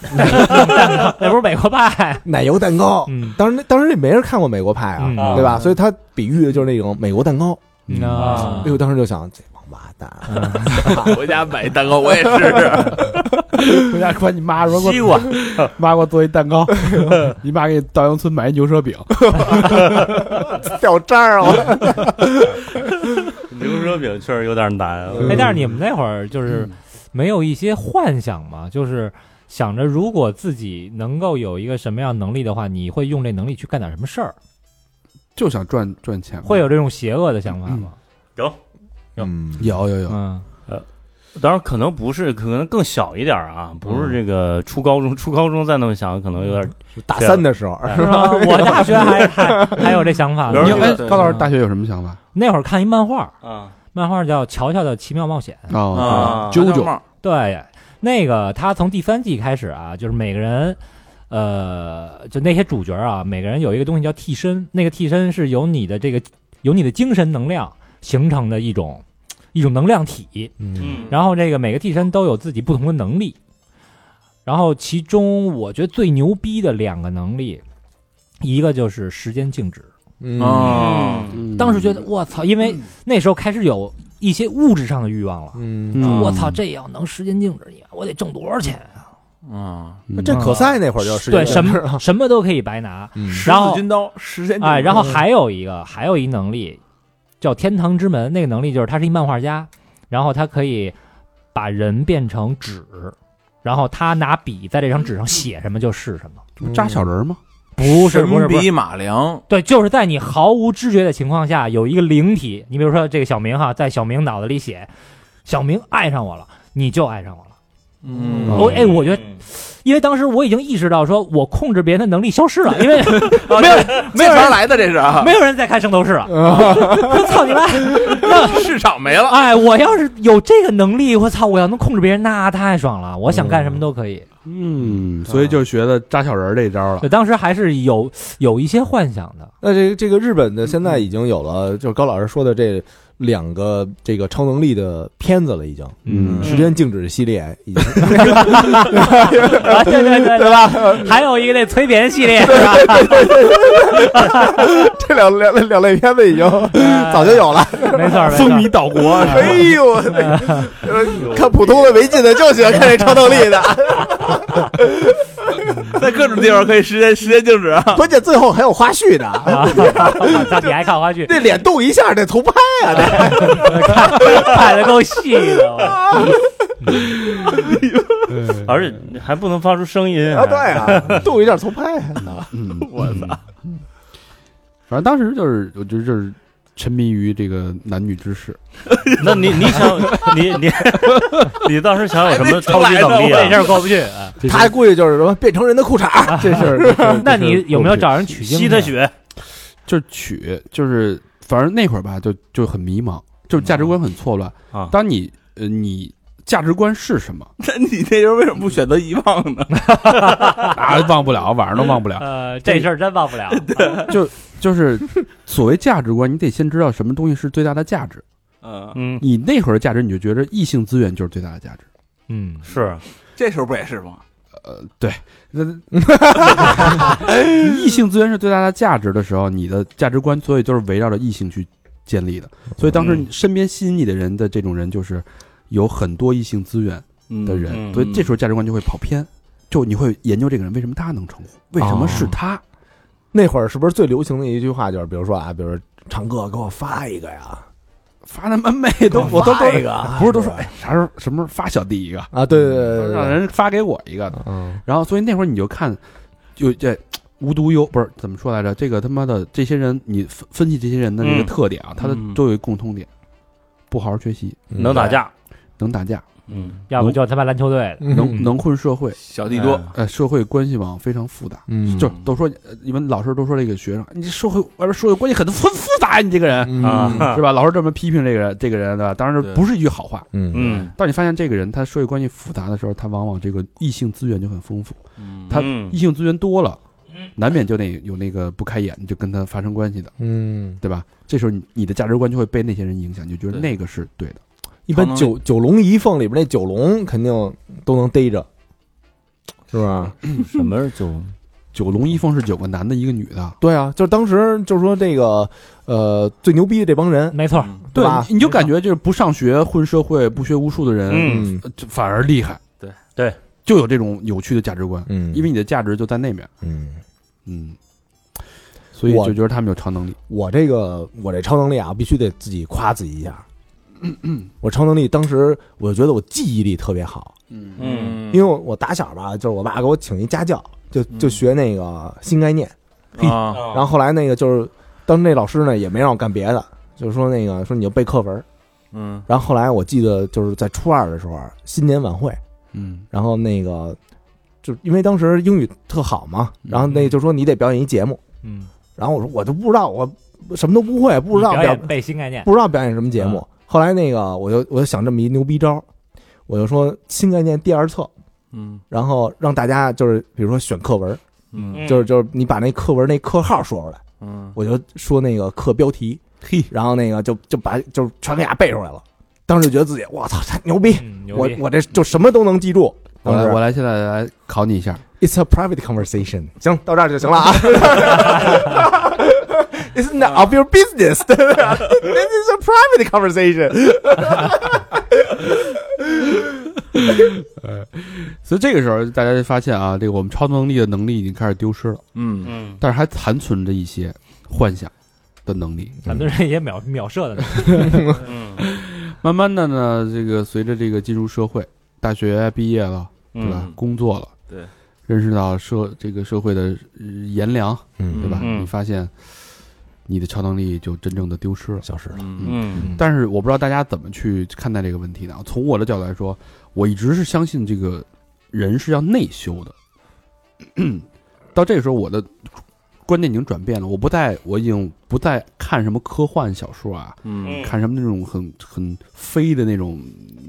那不是美国派，奶油蛋糕。嗯当时那当时也没人看过美国派啊，嗯对吧？所以他比喻的就是那种美国蛋糕。嗯啊哎呦，当时就想这王八蛋，回家买蛋糕，我也试试。回家管你妈说西瓜，妈给我做一蛋糕，你妈给稻香村买一牛舌饼，掉渣儿啊！牛舌饼确实有点难啊。哎，但是你们那会儿就是没有一些幻想吗？就是想着如果自己能够有一个什么样能力的话，你会用这能力去干点什么事儿？就想赚赚钱嘛，会有这种邪恶的想法吗？有，嗯，有有有，嗯。当然可能不是，可能更小一点啊，不是这个初高中，初高中再那么想，可能有点大三的时候，是吧？我大学还还还有这想法呢。你哎，高老师大学有什么想法？那会儿看一漫画，啊。漫画叫《乔乔的奇妙冒险》。啊？啊。啾啾对，那个他从第三季开始啊，就是每个人，呃，就那些主角啊，每个人有一个东西叫替身，那个替身是由你的这个由你的精神能量形成的一种一种能量体，嗯嗯，然后这个每个替身都有自己不同的能力，然后其中我觉得最牛逼的两个能力，一个就是时间静止。嗯。当时觉得我操，因为那时候开始有一些物质上的欲望了。嗯，嗯我操，这要能时间静止，我得挣多少钱啊？啊，那这可赛那会儿就是对，什间静止么什么都可以白拿。嗯然后十字军刀，时间哎，然后还还有一个，还有一能力叫天堂之门，那个能力就是他是一漫画家，然后他可以把人变成纸，然后他拿笔在这张纸上写什么就是什么。这不扎小人吗？不是不是不是，比马良，对，就是在你毫无知觉的情况下，有一个灵体，你比如说这个小明哈，在小明脑子里写，小明爱上我了，你就爱上我了。嗯我哎，我觉得，因为当时我已经意识到，说我控制别人的能力消失了，因为 没有没有人来的这是啊，没有人在看《圣斗士 》了。我操你妈！市场没了，哎，我要是有这个能力，我操，我要能控制别人，那太爽了。我想干什么都可以。嗯，所以就学的扎小人儿这一招了对，。当时还是有有一些幻想的。那这个这个日本的现在已经有了，就是高老师说的这两个这个超能力的片子了，已经。嗯时间静止系列已经，啊，对对对对吧？还有一个那催眠系列是吧？这两两两类片子已经早就有了。没错，风靡岛国，哎呦，呃看普通的没劲的，就喜欢看这超能力的。在各种地方可以时间时间静止啊。关键最后还有花絮呢，啊，到底还看花絮，这脸动一下得重拍拍的够细的。我而且还不能发出声音啊，对啊，动一下重拍。嗯，我操！反正当时就是，我觉得就是沉迷于这个男女之事。那你你想 你你 你当时想有什么超级能力这事啊？儿过不去。他还估计就是什么变成人的裤衩，这事儿，这事儿那你有没有找人取经？吸他？血，就是取，就是反正那会儿吧，就就很迷茫，就是价值观很错乱啊当你呃，你价值观是什么 那你那时候为什么不选择遗忘呢？啊？忘不了，晚上都忘不了。呃，这事儿真忘不了。就就是所谓价值观，你得先知道什么东西是最大的价值。嗯，嗯，你那会儿的价值，你就觉得异性资源就是最大的价值。嗯，是这时候不也是吗？呃，对，那异性资源是最大的价值的时候，你的价值观所以就是围绕着异性去建立的。所以当时身边吸引你的人的这种人，就是有很多异性资源的人，所以这时候价值观就会跑偏。就你会研究这个人为什么他能成功，为什么是他？那会儿是不是最流行的一句话就是，比如说啊，比如说唱歌给我发一个呀，发他妈妹都我都都一个，不是都说哎啥时候什么时候发小弟一个，啊，对对对对让，人发给我一个，嗯。然后所以那会儿你就看，就这无独有不是怎么说来着？这个他妈的这些人，你分分析这些人的这个嗯。特点啊，他的嗯。都有一个共通点，不好好学习，能打架，能打架，嗯，要不就他妈篮球队能能混社会，小弟多，呃，社会关系网非常复杂。嗯。就都说呃你们老师都说这个学生，你社会外边社会关系很很复杂呀，你这个人。嗯。啊。是吧？老师这么批评这个人，这个人对吧？当然不是一句好话。嗯。嗯，当你发现这个人他社会关系复杂的时候，他往往这个异性资源就很丰富。嗯。他嗯。异性资源多了，难免就得有那个不开眼就跟他发生关系的，嗯，对吧？这时候你你的价值观就会被那些人影响，你就觉得那个是对的。一般九九龙一凤里边那九龙肯定都能逮着，是吧？什么是九？九龙一凤是九个男的，一个女的，对啊，就是当时就是说这个呃最牛逼的这帮人，没错，嗯对吧，你就感觉就是不上学混社会不学无术的人，嗯呃就反而厉害。对对，就有这种有趣的价值观，嗯，因为你的价值就在那边。嗯，嗯，所以我就觉得他们有超能力。我这个我这超能力啊，必须得自己夸自己一下。我超能力当时我就觉得我记忆力特别好，嗯。嗯。因为我我打小吧，就是我爸给我请一家教，就就学那个新概念。啊，然后后来那个就是当时那老师呢也没让我干别的，就是说那个说你就背课文。嗯。然后后来我记得就是在初二的时候新年晚会，嗯。然后那个就因为当时英语特好嘛，然后那就说你得表演一节目，嗯，然后我说我就不知道我什么都不会，不知道表表演背新概念，不知道表演什么节目。后来那个我就我就想这么一牛逼招，我就说新概念第二册，嗯然后让大家就是比如说选课文，嗯就是就是你把那课文那课号说出来，嗯，我就说那个课标题，嘿，然后那个就就把就全给伢背出来了。当时就觉得自己我操太牛逼，嗯，牛逼。我我这就什么都能记住。我来我来现在来考你一下，It's a private conversation。行，到这儿就行了啊。It's none of your business. This is a private conversation. 所以这个时候大家就发现啊，这个我们超能力的能力已经开始丢失了，嗯嗯但是还残存着一些幻想的能力。咱们这也秒秒射的 慢慢的呢，这个随着这个进入社会，大学毕业了，对吧？嗯工作了，对，认识到社这个社会的呃炎凉，嗯对吧？嗯你发现你的超能力就真正的丢失了。消失了。嗯嗯但是我不知道大家怎么去看待这个问题呢？从我的角度来说，我一直是相信这个人是要内修的。到这个时候，我的观念已经转变了，我不再，我已经不再看什么科幻小说啊，嗯看什么那种很很飞的那种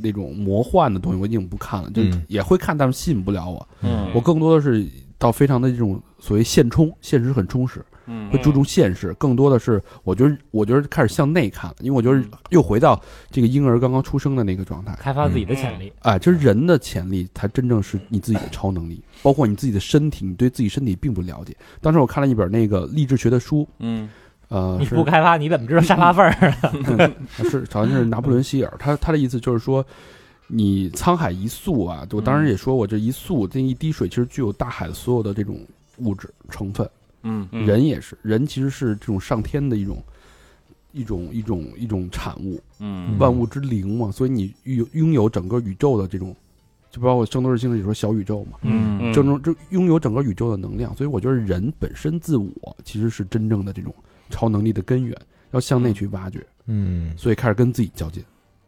那种魔幻的东西，我已经不看了，就嗯也会看，但是吸引不了我。嗯我更多的是到非常的这种所谓现充，现实很充实，嗯会注重现实，更多的是我觉得我觉得开始向内看了，因为我觉得又回到这个婴儿刚刚出生的那个状态。开发自己的潜力。哎，就是人的潜力才真正是你自己的超能力，包括你自己的身体，你对自己身体并不了解。当时我看了一本那个励志学的书，嗯呃，你不开发，你怎么知道沙发缝儿？是好像是拿破仑希尔，他他的意思就是说，你沧海一粟啊，我当时也说过，这一粟这一滴水其实具有大海所有的这种物质成分，嗯。嗯人也是，人其实是这种上天的一种一种一种一种产物，嗯。万物之灵嘛，所以你拥拥有整个宇宙的这种，就包括《圣斗士星矢》里说小宇宙嘛，嗯。嗯。这种就拥有整个宇宙的能量，所以我觉得人本身自我其实是真正的这种超能力的根源，要向内去挖掘，嗯，所以开始跟自己较劲，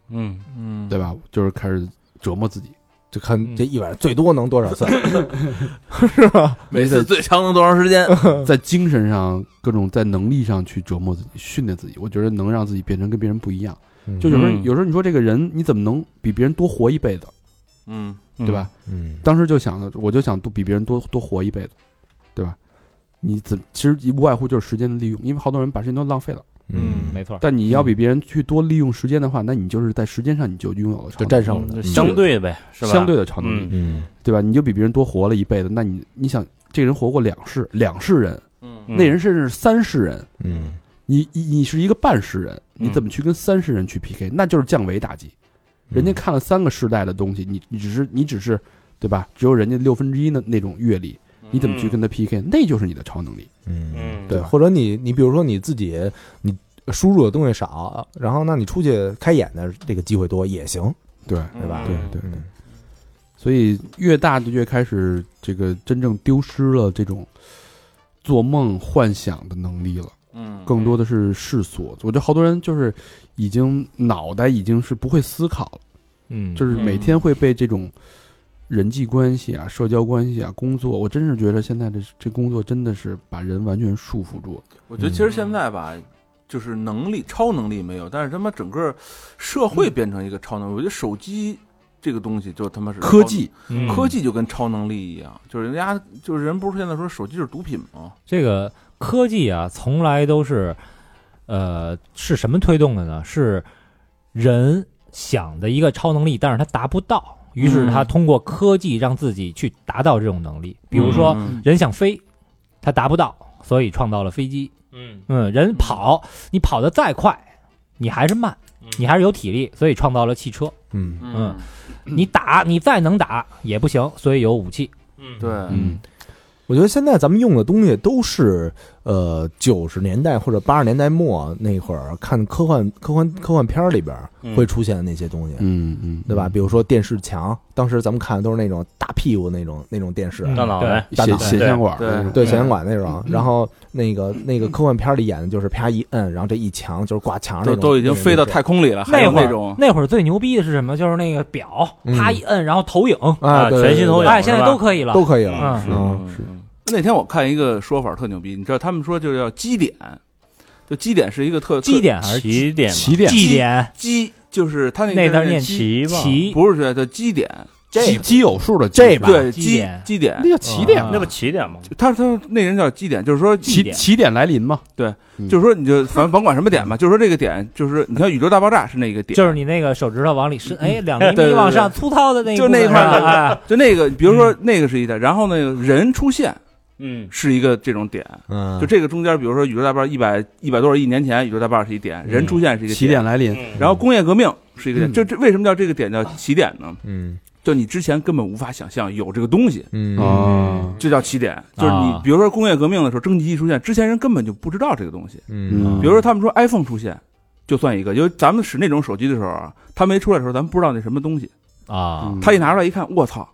嗯。嗯。对吧？就是开始折磨自己，就看嗯这一晚上最多能多少次，每次最长能多长时间？在精神上各种在能力上去折磨自己，训练自己，我觉得能让自己变成跟别人不一样。就有时候嗯有时候你说这个人你怎么能比别人多活一辈子，嗯对吧？？嗯当时就想着，我就想多比别人多多活一辈子，对吧？你怎其实无外乎就是时间的利用，因为好多人把时间都浪费了。嗯，没错。但你要比别人去多利用时间的话，那你就是在时间上你就拥有了超能力就战胜了嗯，相对呗，是吧？相对的超能力，嗯对吧？你就比别人多活了一辈子，那你你想，这个人活过两世，两世人，嗯嗯那人甚至是三世人，嗯你你你是一个半世人，嗯你怎么去跟三世人去 PK？那就是降维打击。人家看了三个世代的东西，你你只是你只是对吧？只有人家六分之一的那种阅历，你怎么去跟他 PK？那就是你的超能力。嗯。嗯。对，或者你你比如说你自己你输入的东西少，然后那你出去开眼的这个机会多也行，对。对吧？对对对。嗯所以越大就越开始这个真正丢失了这种做梦幻想的能力了，嗯。更多的是世俗。我觉得好多人就是已经脑袋已经是不会思考了，嗯，就是每天会被这种人际关系啊、社交关系啊、工作，我真是觉得现在这这工作真的是把人完全束缚住。我觉得其实现在吧，就是能力超能力没有，但是他妈整个社会变成一个超能力。我觉得手机这个东西就他妈是科技，嗯科技就跟超能力一样，就是人家就是人不是现在说手机是毒品吗？这个科技啊，从来都是，呃，是什么推动的呢？是人想的一个超能力，但是他达不到，于是他通过科技让自己去达到这种能力。比如说，嗯。人想飞，他达不到，所以创造了飞机。嗯。嗯，人跑，你跑得再快，你还是慢，你还是有体力，所以创造了汽车。嗯。嗯，你打，你再能打也不行，所以有武器。嗯。对，嗯，我觉得现在咱们用的东西都是呃九十年代或者八十年代末那会儿看科幻科幻科幻片儿里边会出现的那些东西，嗯嗯，对吧？比如说电视墙，当时咱们看的都是那种大屁股那种那种电视，嗯大脑袋，显大脑显像管对对，显像管那种。然后那个那个科幻片里演的就是啪一摁，然后这一墙就是挂墙上那种，都都已经飞到太空里了，还那会儿有那种。那会儿最牛逼的是什么？就是那个表，嗯。啪一摁，然后投影，啊，对全息投影哎，现在都可以了。都可以了。嗯嗯。是那天我看一个说法特牛逼，你知道他们说就是叫基点，就基点是一个特基点还是起点？嘛，起点。基点？基，就是他那个那字念基，齐吧，齐不是叫基点，基基有数的这吧？对基基点。那，叫起点啊。那不起点吗？他他那人叫基点，就是说起点。起点来临嘛，对就是说你就反正甭管什么点吧，就是说这个点就是你看宇宙大爆炸是那个点，就是你那个手指头往里伸，哎，两厘米往上，粗糙的那一就那一块儿哎，就那个，比如说那个是一点，然后那个人出现嗯。是一个这种点，嗯，就这个中间，比如说宇宙大爆炸一百一百多少亿年前，宇宙大爆炸是一点，人出现是一个起点，来临，嗯。然后工业革命是一个点，嗯。就这为什么叫这个点叫起点呢？嗯。就你之前根本无法想象有这个东西，嗯。啊，就叫起点。就是你啊比如说工业革命的时候，蒸汽机出现，之前人根本就不知道这个东西。嗯。比如说他们说 iPhone 出现，就算一个，因为咱们使那种手机的时候啊，它没出来的时候，咱们不知道那什么东西。啊，嗯他一拿出来一看，我操，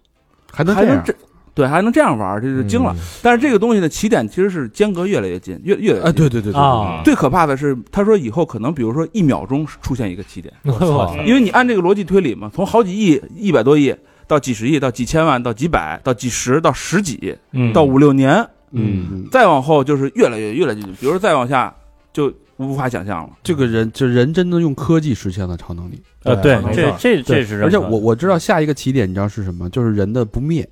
还能这样，还能这，对，还能这样玩，这就惊了。但是这个东西的起点其实是间隔越来越近，越越来越啊，近。对对对对。啊。最可怕的是，他说以后可能，比如说一秒钟出现一个起点，因为你按这个逻辑推理嘛，从好几亿、一百多亿到几十亿，到几千万，到几百，到几十，到十几，嗯。到五六年，嗯。嗯，再往后就是越来越越来越近。比如说再往下就无法想象了。这个人这人真的用科技实现了超能力，呃，对，这这这是而且我我知道下一个起点你知道是什么，就是人的不灭，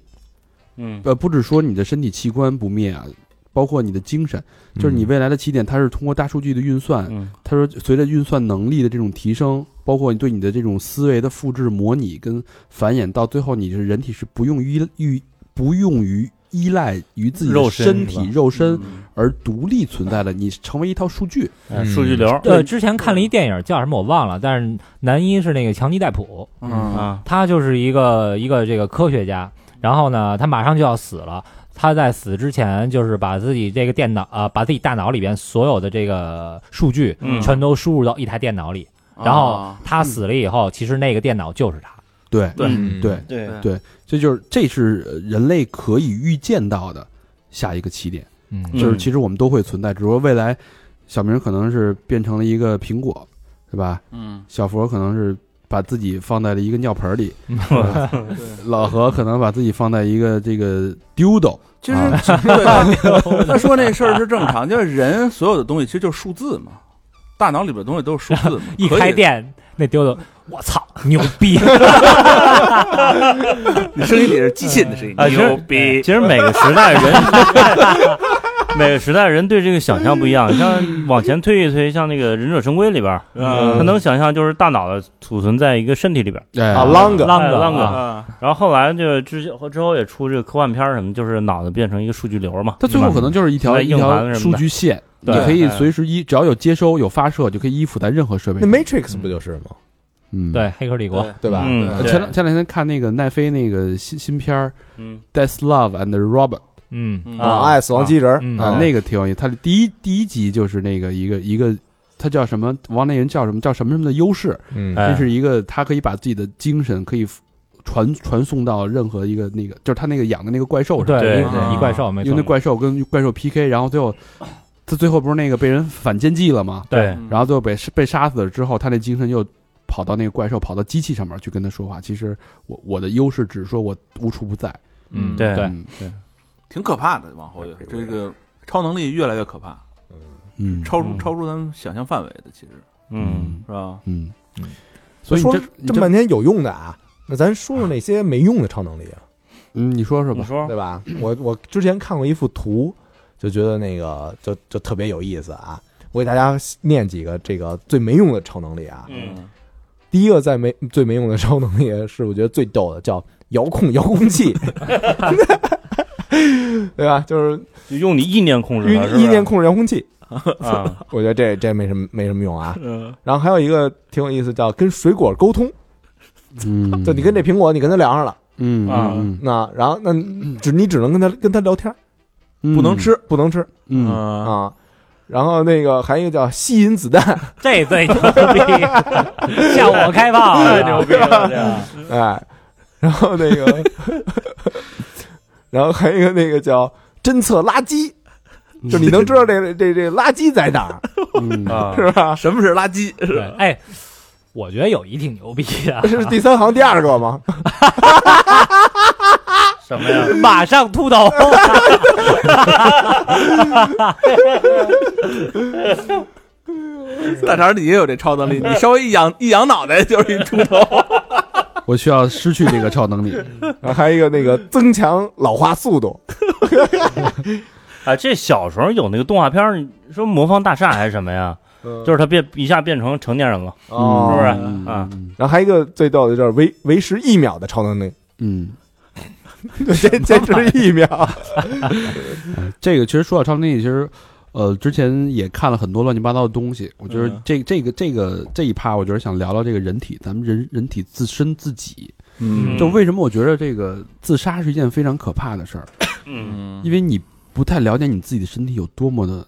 嗯。呃，不只说你的身体器官不灭啊，包包括你的精神，就是你未来的起点，它是通过大数据的运算，嗯。他说，随着运算能力的这种提升，包括你对你的这种思维的复制、模拟跟繁衍，到最后你是人体是不用依于不用于依赖于自己的身身体肉身嗯。而独立存在的，你成为一套数据。哎数据流呃，之前看了一电影叫什么我忘了，但是男一是那个强尼戴普，嗯。啊，他就是一个一个这个科学家，然后呢，他马上就要死了。他在死之前，就是把自己这个电脑啊、把自己大脑里边所有的这个数据嗯。全都输入到一台电脑里，然后啊他死了以后，其实那个电脑就是他。对对。嗯对，对。对。这就是这是呃人类可以预见到的下一个起点，嗯。嗯就是其实我们都会存在，只不过未来小明可能是变成了一个苹果，对吧？嗯，小佛可能是把自己放在了一个尿盆里，老何可能把自己放在一个这个丢斗，其实他他说那事儿是正常，就是人所有的东西其实就是数字嘛，大脑里边东西都是数字嘛，一开店，那丢斗，我操，牛逼！你声音里是机器人的声音，牛逼，其实每个时代人，每个时代人对这个想象不一样。像 往前推一推，像那个《忍者神龟》里边他能想象就是大脑的储存在一个身体里边啊，long 浪个哎浪个啊啊，然后后来就之之后也出这个科幻片儿什么，就是脑子变成一个数据流嘛。它最后可能就是一条一条数盘什么的据线，你对可以哎随时依只要有接收有发射，就可以依附在任何设备那上。Matrix 不就是吗？嗯，对，《黑客帝国》对吧？嗯呃。对前两前两天看那个奈飞那个新新片儿嗯《Death Love and Robot》嗯嗯啊，爱死亡机器人嗯啊，啊，那个挺有意思。他的第一第一集就是那个一个一个，他叫什么？王那人叫什么？叫什么什么的优势？嗯哎这是一个他可以把自己的精神可以传传送到任何一个那个，就是他那个养的那个怪兽上，对，对一怪兽没错用那。怪兽跟怪兽 PK，然后最后他最后不是那个被人反间计了吗？对，嗯然后最后被被杀死了之后，他那精神又跑到那个怪兽，跑到机器上面去跟他说话。其实我我的优势只是说我无处不在。嗯，对对，嗯对，挺可怕的，往后有这个超能力越来越可怕，嗯。超出嗯。超出咱们想象范围的，其实嗯，是吧？嗯。嗯，所以说这这么半天有用的啊，那咱说说那些没用的超能力啊，嗯，你说说吧。说。对吧？我我之前看过一幅图，就觉得那个就就特别有意思啊。我给大家念几个这个最没用的超能力啊。嗯。第一个在没最没用的超能力是我觉得最逗的，叫遥控遥控器，对吧？就是就用你意念控制意意念控制遥控器，啊，我觉得这这没什么没什么用啊。嗯。然后还有一个挺有意思，叫跟水果沟通，嗯，就你跟这苹果，你跟他聊上了，嗯啊。嗯。那然后那只你只能跟他跟他聊天，嗯。不能吃，不能吃。嗯。啊，啊。然后那个还有一个叫吸引子弹，这最牛逼，向我开炮，太牛逼了，哎，然后那个，然后还有一个那个叫侦测垃圾，就你能知道这 这这垃圾在哪儿，嗯啊，是吧？什么是垃圾？是吧，哎，我觉得有一挺牛逼的，这是第三行第二个吗？什么呀？马上秃头，大肠，你也有这超能力，你稍微一仰一仰脑袋就是一秃头。我需要失去这个超能力。然 后还有一个那个增强老化速度，啊，这小时候有那个动画片，你说魔方大厦还是什么呀？就是他变一下变成成年人了，哦是不是嗯啊？然后还有一个最逗的就是维维持一秒的超能力，嗯，坚 坚持一秒。这个其实说到超能力，其实呃之前也看了很多乱七八糟的东西。我觉得嗯这这个这个这一趴，我觉得想聊聊这个人体，咱们人人体自身自己。嗯就为什么我觉得这个自杀是一件非常可怕的事儿，嗯嗯因为你不太了解你自己的身体有多么的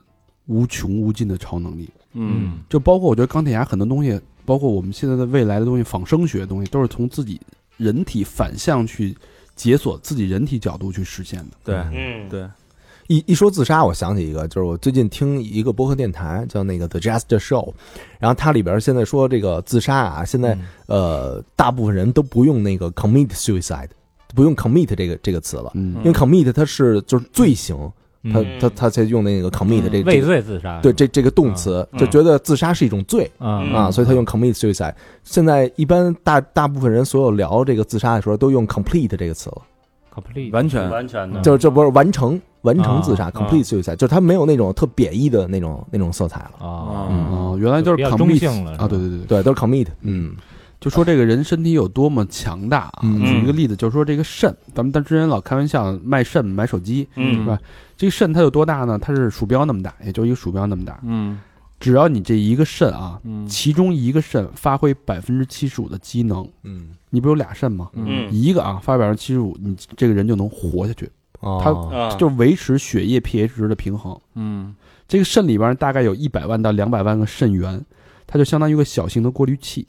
无穷无尽的超能力。嗯就包括我觉得钢铁侠很多东西，包括我们现在的未来的东西，仿生学的东西，都是从自己人体反向去解锁自己人体角度去实现的。对嗯，对，一一说自杀，我想起一个，就是我最近听一个播客电台叫那个 The Just Show，然后它里边现在说这个自杀啊，现在、呃大部分人都不用那个 commit suicide，不用 commit 这个这个词了，嗯。因为 commit 它是就是罪行，他嗯他他才用那个 commit 这个罪自杀，对这这个动词，嗯就觉得自杀是一种罪嗯啊，所以他用 commit suicide。现在一般大大部分人所有聊这个自杀的时候都用 complete 这个词了，，complete，完全。完全的，就是这不是完成完成自杀啊，complete suicide，就是他没有那种特贬义的那种那种色彩了。啊，嗯哦，原来就是比较中 commit 性了啊，对对对对，都是 commit。嗯就说这个人身体有多么强大啊。嗯举一个例子，就是说这个肾，咱们当之前老开玩笑卖肾买手机，嗯是吧？这个肾它有多大呢？它是鼠标那么大，也就一个鼠标那么大。嗯只要你这一个肾啊，嗯其中一个肾发挥百分之七十五的机能，嗯你不是有俩肾吗？嗯一个啊发百分之七十五，你这个人就能活下去，哦啊，就维持血液 pH 值的平衡。嗯这个肾里边大概有一百万到两百万个肾源，它就相当于一个小型的过滤器，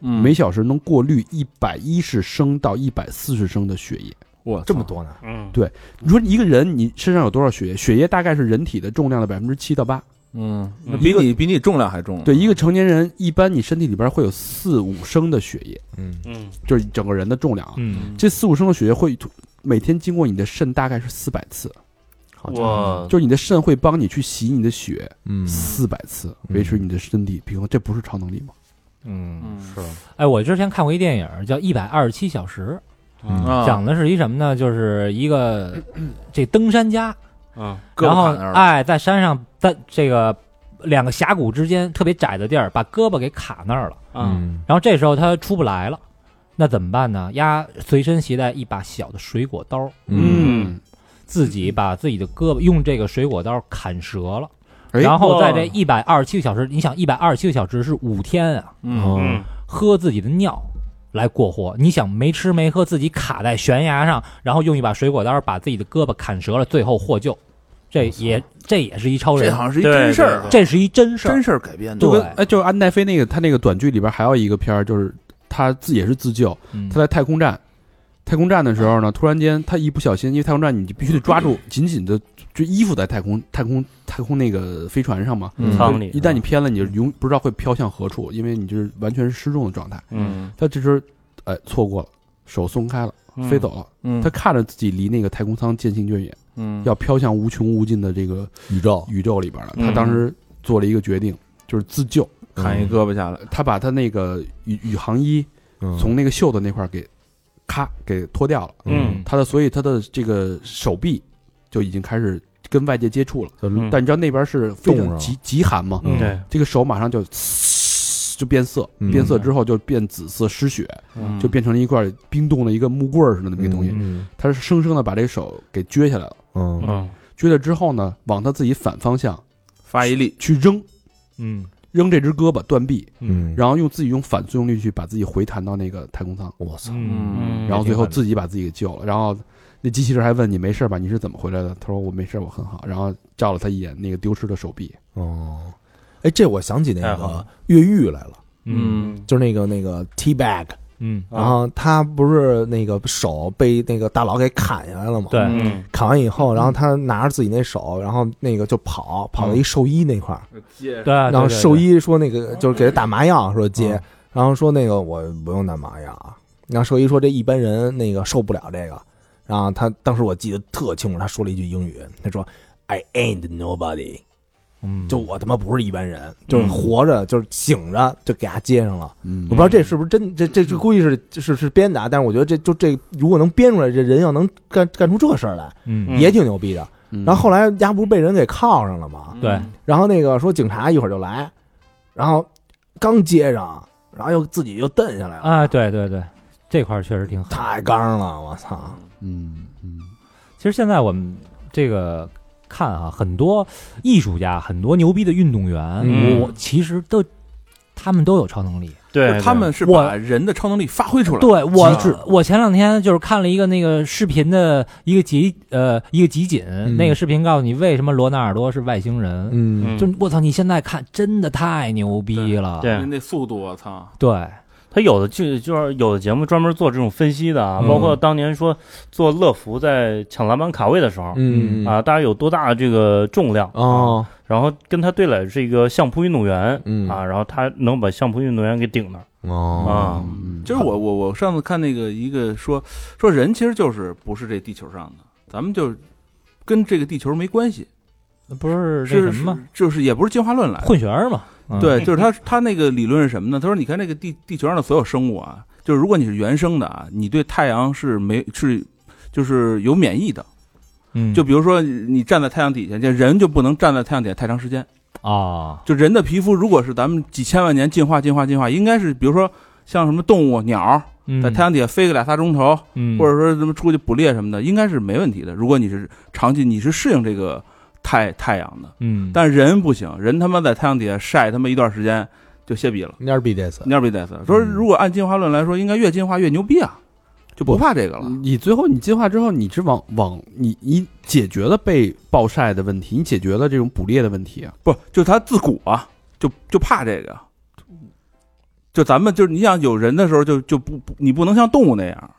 嗯，每小时能过滤一百一十升到一百四十升的血液。哇这么多呢？嗯对你说一个人你身上有多少血液？血液大概是人体的重量的百分之七到八。嗯，比你比你重量还重。对，一个成年人一般你身体里边会有四五升的血液，嗯嗯就是整个人的重量啊。嗯这四五升的血液会每天经过你的肾大概是四百次，好我就是你的肾会帮你去洗你的血嗯。四百次，维持你的身体平衡。这不是超能力吗？嗯，嗯。是。哎，我之前看过一电影叫《一百二十七小时嗯》，啊，讲的是一什么呢？就是一个 这登山家，嗯然后哎，在山上，在这个两个峡谷之间特别窄的地儿，把胳膊给卡那儿了。啊嗯。然后这时候他出不来了，那怎么办呢？丫随身携带一把小的水果刀，嗯自己把自己的胳膊用这个水果刀砍折了。哎然后在这一百二十七个小时，你想一百二十七个小时是五天啊，嗯嗯喝自己的尿来过活。你想没吃没喝，自己卡在悬崖上，然后用一把水果刀把自己的胳膊砍折了，最后获救。这也这也是一超人，这好像是一对真事儿啊，这是一真事儿真。事儿改编的。对就跟哎，就是安奈飞那个他那个短剧里边还有一个片儿，就是他自也是自救，嗯。他在太空站，太空站的时候呢，突然间他一不小心，因为太空站你就必须得抓住紧紧的就依附在太空太空太空那个飞船上嘛，嗯。舱里一旦你偏了，你就永不知道会飘向何处，因为你就是完全是失重的状态。嗯。他这时候哎错过了，手松开了，飞走了。嗯，他看着自己离那个太空舱渐行渐远，嗯。要飘向无穷无尽的这个宇宙。宇宙里边了。嗯。他当时做了一个决定，就是自救。砍一胳膊下来，他把他那个宇宇航衣从那个袖子那块儿给咔给脱掉了，嗯。他的所以他的这个手臂就已经开始跟外界接触了。嗯。但你知道那边是非常极极寒嘛，嗯对。这个手马上就呲就变色，嗯。变色之后就变紫色失血，嗯就变成了一块冰冻的一个木棍儿似的那么一个东西。嗯他是生生的把这个手给撅下来了，嗯。嗯。撅了之后呢，往他自己反方向发一力，去扔，嗯扔这只胳膊断臂，嗯，然后用自己用反作用力去把自己回弹到那个太空舱，我操，嗯。然后最后自己把自己给救了。然后那机器人还问你没事吧？你是怎么回来的？他说我没事，我很好。然后照了他一眼那个丢失的手臂，哦，哎，这我想起那个越狱来了，嗯。就是那个那个 T bag，嗯，然后他不是那个手被那个大佬给砍下来了吗？对，嗯。砍完以后，然后他拿着自己那手，然后那个就跑，跑到一兽医那块儿，接。对，然后对兽医说那个就是给他打麻药，说接。嗯，然后说那个我不用打麻药啊，然后兽医说这一般人那个受不了这个，然后他当时我记得特清楚，他说了一句英语，他说 I ain't nobody，嗯，就我他妈不是一般人，就是活着就是醒着就给他接上了。嗯我不知道这是不是真，这这这估计是是是编的啊，但是我觉得这就这如果能编出来，这人要能干干出这事儿来，嗯也挺牛逼的。嗯然后后来丫不是被人给铐上了吗？对，然后那个说警察一会儿就来，然后刚接上，然后又自己又蹬下来了，啊，对对对，这块儿确实挺好。太刚了，我操！嗯嗯其实现在我们这个看啊，很多艺术家，很多牛逼的运动员，嗯。我其实都他们都有超能力。对，他们是我把人的超能力发挥出来，对我，我前两天就是看了一个那个视频的一个集呃一个集锦，那个视频告诉你为什么罗纳尔多是外星人。嗯嗯。就我操，你现在看真的太牛逼了。对。那那速度我操，对，他有的就就是有的节目专门做这种分析的啊，嗯。包括当年说做乐福在抢篮板卡位的时候。嗯。啊，大家有多大的这个重量哦，啊然后跟他对垒是一个相扑运动员嗯。啊，然后他能把相扑运动员给顶那儿。哦。啊，嗯就是我我我上次看那个一个说说人其实就是不是这地球上的，咱们就跟这个地球没关系，不是这是什么吗？就是也不是进化论来的，混血儿嘛。嗯对，就是他他那个理论是什么呢？他说你看这个地地球上的所有生物啊，就是如果你是原生的啊，你对太阳是没是就是有免疫的，嗯就比如说你站在太阳底下，这人就不能站在太阳底下太长时间。啊，就人的皮肤，如果是咱们几千万年进化、进化、进化，应该是比如说像什么动物、鸟嗯在太阳底下飞个俩仨钟头，嗯或者说什么出去捕猎什么的，应该是没问题的。如果你是长期你是适应这个太太阳的，嗯，但是人不行，人他妈在太阳底下晒他妈一段时间就歇逼了，蔫儿逼得死，蔫儿逼得死。说如果按进化论来说，应该越进化越牛逼啊，就不怕这个了。你最后你进化之后，你是往往你你解决了被暴晒的问题，你解决了这种捕猎的问题啊。不，就他自古啊，就就怕这个。就咱们就是你想有人的时候就，就不不你不能像动物那样，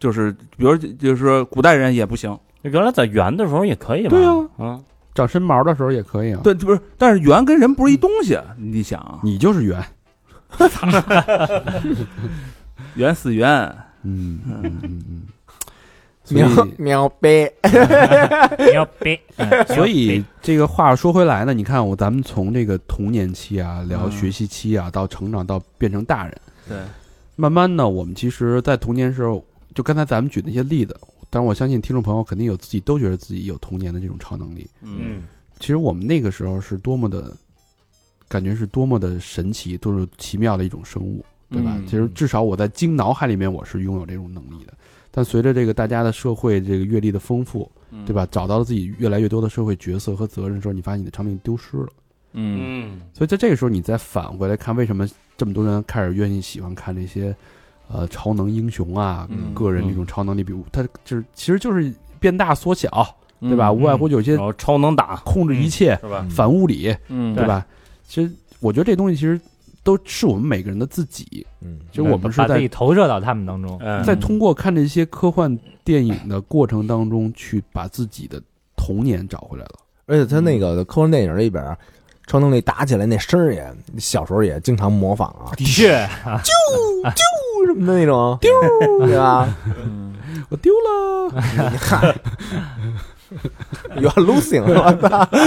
就是比如就是说古代人也不行，原来在圆的时候也可以吧？对啊嗯，长身毛的时候也可以啊。对，不是，但是圆跟人不是一东西，你想。啊，你就是圆。圆死圆，嗯嗯嗯嗯。所喵以喵呗，所以这个话说回来呢，你看我咱们从这个童年期啊，聊嗯。学习期啊，到成长到变成大人，对，慢慢呢，我们其实，在童年时候，就刚才咱们举那些例子，但是我相信听众朋友肯定有自己都觉得自己有童年的这种超能力。嗯，其实我们那个时候是多么的，感觉是多么的神奇，多么奇妙的一种生物，对吧？嗯其实至少我在经脑海里面，我是拥有这种能力的。但随着这个大家的社会这个阅历的丰富，嗯对吧？找到了自己越来越多的社会角色和责任的时候，你发现你的超能力丢失了。嗯嗯所以在这个时候，你再返回来看，为什么这么多人开始愿意喜欢看这些，呃，超能英雄啊，嗯。个人这种超能力，比如他就是其实就是变大缩小，对吧？嗯。无外乎有些然后超能打。控制一切、是吧？反物理，嗯，对吧？其实我觉得这东西其实都是我们每个人的自己。嗯，其实我们是在把自己投射到他们当中，嗯，在通过看这些科幻电影的过程当中，去把自己的童年找回来了。而且他那个科幻电影里边，超能力打起来那声儿也，小时候也经常模仿啊，的确，什么的那种。丢，对吧？嗯 我丢了，你看，You are losing，我操！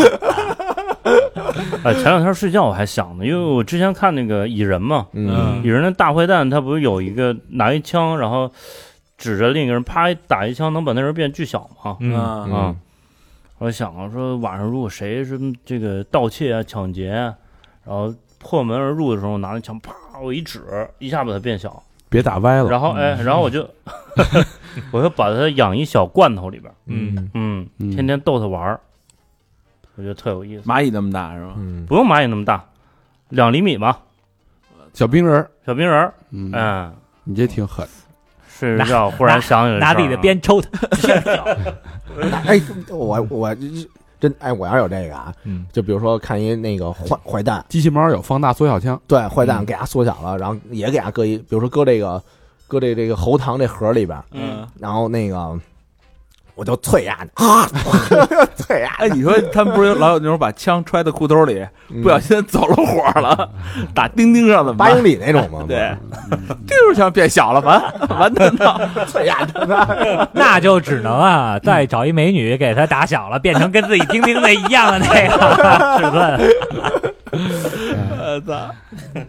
哎，前两天睡觉我还想呢，因为我之前看那个蚁人嘛，嗯。蚁人的大坏蛋他不是有一个拿一枪，然后指着另一个人啪一打一枪，能把那人变巨小吗？嗯。啊。啊，我想啊，说晚上如果谁是这个盗窃啊、抢劫啊，然后破门而入的时候，拿那枪啪我一指，一下把它变小，别打歪了。然后哎，然后我就 我就把它养一小罐头里边，嗯嗯，嗯天天逗它玩儿，我觉得特有意思。蚂蚁那么大是吧？嗯，不用蚂蚁那么大，两厘米吧，小冰人儿，小冰人儿，嗯，嗯，你这挺狠。睡着觉忽然想起来拿自己的鞭抽他，哎，我我真哎，我要有这个啊，嗯。就比如说看一那个坏坏蛋，机器猫有放大缩小枪，对，坏蛋给它缩小了，然后也给它搁一，比如说搁这个搁这这个喉糖这盒里边，嗯，然后那个我就啐呀，啊，啐呀，哎，你说他们不是老有那种把枪揣在裤兜里，不小心走了火了，打钉钉上怎么办？八英里那种吗？对，钉枪变小了，完 完蛋了。啐呀，那就只能啊，再找一美女给他打小了，变成跟自己钉钉的一样的那个尺寸。我 操！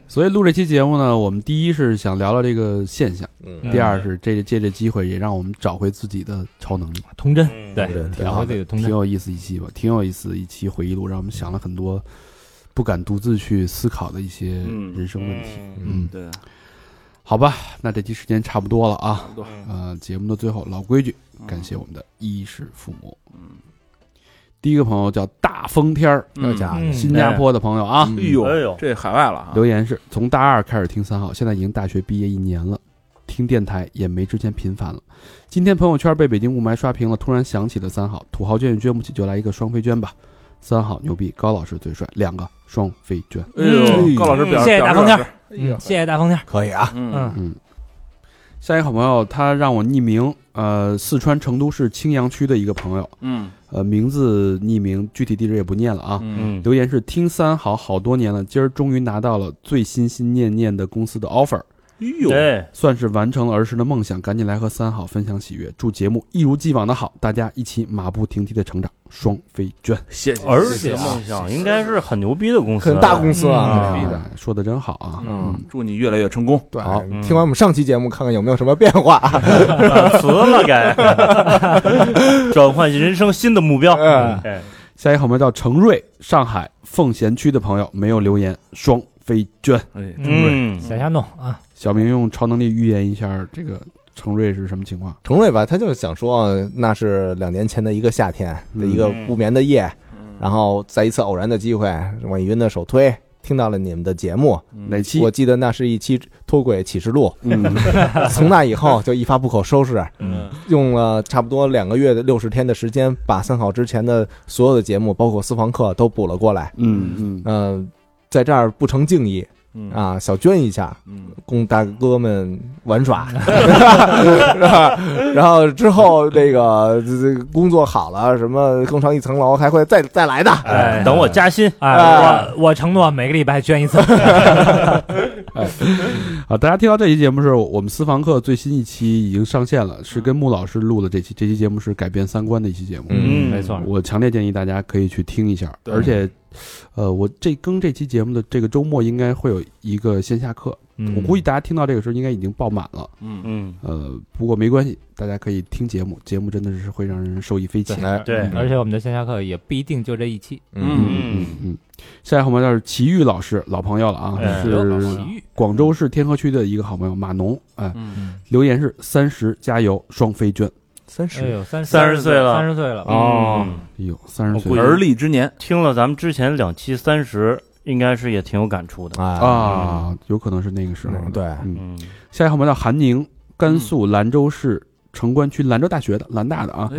所以录这期节目呢，我们第一是想聊聊这个现象，嗯。第二是这借这机会也让我们找回自己的超能力，童真，嗯对，对然后这个童真，挺有意思一期吧，挺有意思一期回忆录，让我们想了很多不敢独自去思考的一些嗯。人生问题。嗯嗯，对，好吧，那这期时间差不多了啊。多。呃，节目的最后老规矩，嗯。感谢我们的衣食父母。第一个朋友叫大风天儿，嗯。家伙嗯。新加坡的朋友啊，哎。呦，哎呦。这海外了啊！留言是从大二开始听三号，现在已经大学毕业一年了，听电台也没之前频繁了。今天朋友圈被北京雾霾刷屏了，突然想起了三号，土豪捐也捐不起，就来一个双飞捐吧。三号牛逼，高老师最帅，两个双飞捐。哎呦，高老师表示谢谢大风天谢谢大风天儿，可以啊，嗯嗯。嗯，下一个好朋友他让我匿名，呃，四川成都市青羊区的一个朋友，嗯。呃，名字匿名，具体地址也不念了啊。嗯嗯。留言是听三好好多年了，今儿终于拿到了最心心念念的公司的 offer，呦，对，算是完成了儿时的梦想，赶紧来和三好分享喜悦，祝节目一如既往的好，大家一起马不停蹄的成长，双飞娟，谢谢，而且谢谢。啊梦想应该是很牛逼的公司，很大公司啊。逼的。哎说的真好啊！嗯，祝你越来越成功。对好，嗯听完我们上期节目，看看有没有什么变化。反词了该，转换人生新的目标。嗯。哎，下一个好朋友叫程瑞，上海奉贤区的朋友没有留言，双飞娟。哎，程瑞，嗯，瞎瞎弄啊，小明用超能力预言一下这个程瑞是什么情况？程瑞吧，他就想说，那是两年前的一个夏天的一个嗯不眠的夜，然后在一次偶然的机会，网易云的首推听到了你们的节目，哪期？我记得那是一期脱轨启示录。嗯，从那以后就一发不可收拾，嗯用了差不多两个月的六十天的时间，把三好之前的所有的节目，包括私房课都补了过来。嗯嗯，嗯、在这儿不成敬意嗯，啊，小捐一下，嗯，供大哥们玩耍，是吧？然后之后这个这这工作好了，什么更上一层楼，还会再再来的。哎，等我加薪，哎，哎我我承诺每个礼拜捐一次。好，大家听到这期节目是我们私房课最新一期已经上线了，是跟穆老师录的这期，这期节目是改变三观的一期节目。嗯没错，我强烈建议大家可以去听一下，而且，呃，我这更这期节目的这个周末应该会有一个线下课，嗯我估计大家听到这个时候应该已经爆满了。嗯，嗯，呃，不过没关系，大家可以听节目，节目真的是会让人受益匪浅。哎，对，而且我们的线下课也不一定就这一期。嗯嗯嗯嗯，下一个好朋友是齐豫老师，老朋友了啊，哎是广州市天河区的一个好朋友马农，哎，嗯，留言是三十加油双飞娟，三十哎呦，三三十岁了。三十岁了，哦。嗯。哎呦，三十岁。而立之年，听了咱们之前两期三十，应该是也挺有感触的。啊，啊，有可能是那个时候。对，嗯，嗯，下一个好朋友叫韩宁，甘肃兰州市城关区兰州大学的兰大的啊，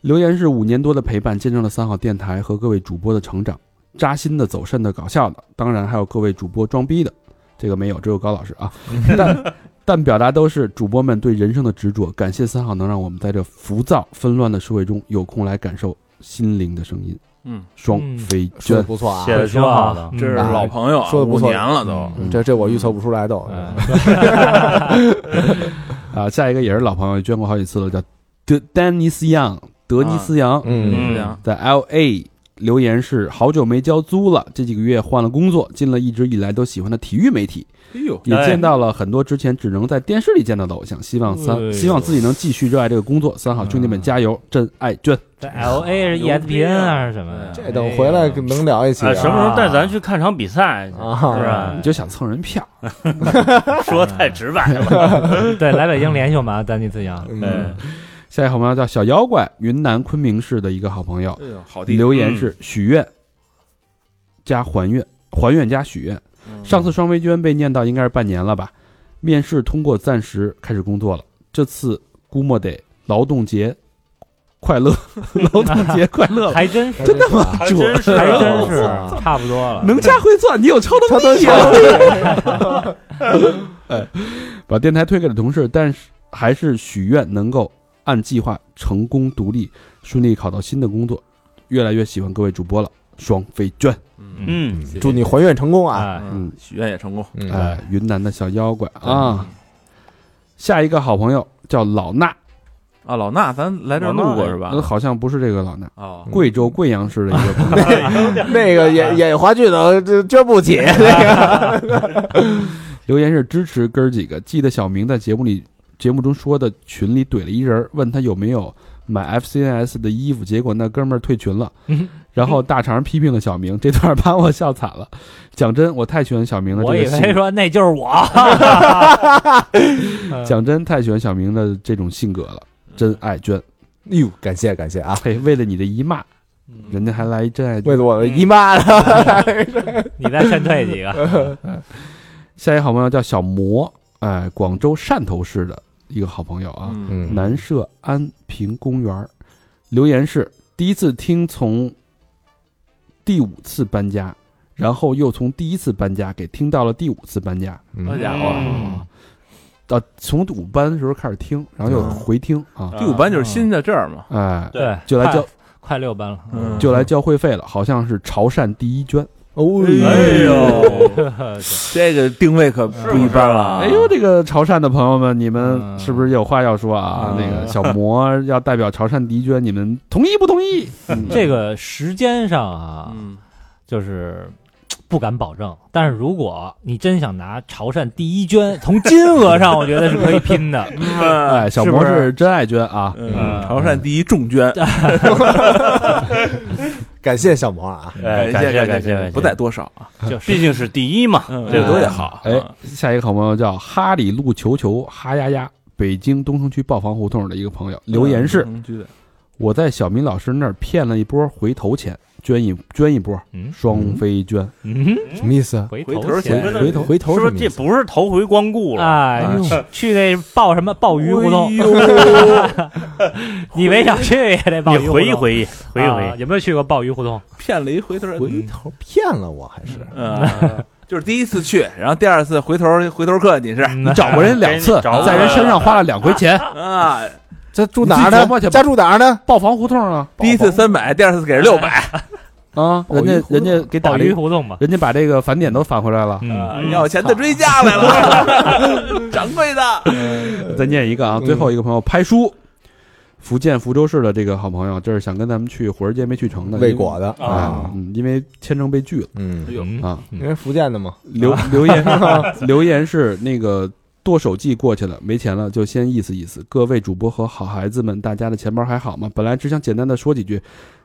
留言是五年多的陪伴，见证了三好电台和各位主播的成长，扎心的、走肾的、搞笑的，当然还有各位主播装逼的，这个没有，只有高老师啊。但但表达都是主播们对人生的执着。感谢三号能让我们在这浮躁纷乱的社会中有空来感受心灵的声音。嗯，双飞娟，不错啊。写，的挺好。的。这是老朋友啊，说的不错。五年了都，嗯。这这我预测不出来都。啊，下一个也是老朋友，捐过好几次了，叫德丹尼斯杨，德尼斯杨，嗯。在 L A 留言是好久没交租了，这几个月换了工作，进了一直以来都喜欢的体育媒体，哎呦，也哎见到了很多之前只能在电视里见到的偶像。希望三，哎希望自己能继续热爱这个工作。三好兄弟们加油，真爱娟。这 L A 是 E S P N 啊，是什么？这等回来能聊一起。什么时候带咱去看场比赛？啊是吧你？就想蹭人票，说太直白了。对，来北京联系我们啊，丹尼斯杨。嗯哎，下一个好朋友叫小妖怪，云南昆明市的一个好朋友，哎呦，好地，留言是许愿加还愿，还愿加许愿。上次双飞娟被念到应该是半年了吧？面试通过，暂时开始工作了。这次估摸得劳动节快乐，劳动节快乐了。还真是，真的吗？还真是，还真是，差不多了。能加会算，你有超能力啊！哎，把电台推给了同事，但是还是许愿能够按计划成功独立，顺利考到新的工作。越来越喜欢各位主播了，双飞娟。嗯，祝你还愿成功啊！哎，嗯，许愿也成功，嗯哎，云南的小妖怪啊。下一个好朋友叫老衲，啊，老衲咱来这儿录过是吧呃？好像不是这个老衲，哦，贵州贵阳市的一个朋友。那个演演话剧的这捐不起，那个留言是支持哥儿几个，记得小明在节目里节目中说的群里怼了一人，问他有没有买 FCNS 的衣服，结果那哥们儿退群了。嗯然后大肠批评了小明，这段把我笑惨了。讲真，我太喜欢小明的这我以为说那就是我。讲真太喜欢小明的这种性格了，真爱娟。哟，感谢感谢啊！嘿，为了你的姨妈，人家还来一真爱。为了我的姨妈，你再劝退几个？下一个好朋友叫小魔，哎，广州汕头市的一个好朋友啊。南社安平公园儿，留言是第一次听从第五次搬家，然后又从第一次搬家给听到了第五次搬家，嗯。好家伙，嗯到从五班的时候开始听，然后又回听啊，第五班就是新在这儿嘛，哎，对，就来交快快六班了。嗯。就来交会费了，好像是潮汕第一捐，哦哎呦，这个定位可不一般了。哎呦，这个潮汕的朋友们，你们嗯是不是有话要说啊？嗯那个小魔要代表潮汕迪娟，你们同意不同意？这个时间上啊，嗯，就是不敢保证。但是如果你真想拿潮汕第一捐，从金额上，我觉得是可以拼的。哎，小魔是真爱捐啊！嗯，潮汕第一重捐，感谢小萌啊，哎，感谢谢感谢，不在多少啊，就毕竟是第一嘛，嗯对不对多也？好。哎，下一个好朋友叫哈里路球球哈呀呀，北京东城区豹房胡同的一个朋友留言是：我在小明老师那儿骗了一波回头钱，捐一捐一波，嗯双飞捐。嗯，什么意思？回回头头钱回头回头是不是这？不是头回光顾了？哎，去那鲍什么鲍鱼胡同，哎 你没想去也得鲍你鱼胡同。回忆回忆，回忆回忆。啊有没有去过鲍鱼胡同？骗了一回头，回头骗了我还是？嗯，就是第一次去，然后第二次回头回头客，你是嗯你找过人两次，在人身上花了两回钱，啊，这住哪儿呢？家住哪儿呢？豹房胡同啊。第一次三百，第二次给人六百，啊！人家人家给打鲍了一，鱼胡同嘛。人家把这个返点都返回来了。嗯，要钱的追加来了，掌柜的，再念一个啊，最后一个朋友拍书，福建福州市的这个好朋友，这是想跟咱们去火人节没去成的，未果的。啊。因为签证被拒了。嗯，嗯啊。嗯因为福建的嘛，留 留言留言是那个剁手季过去了，没钱了就先意思意思。各位主播和好孩子们，大家的钱包还好吗？本来只想简单的说几句，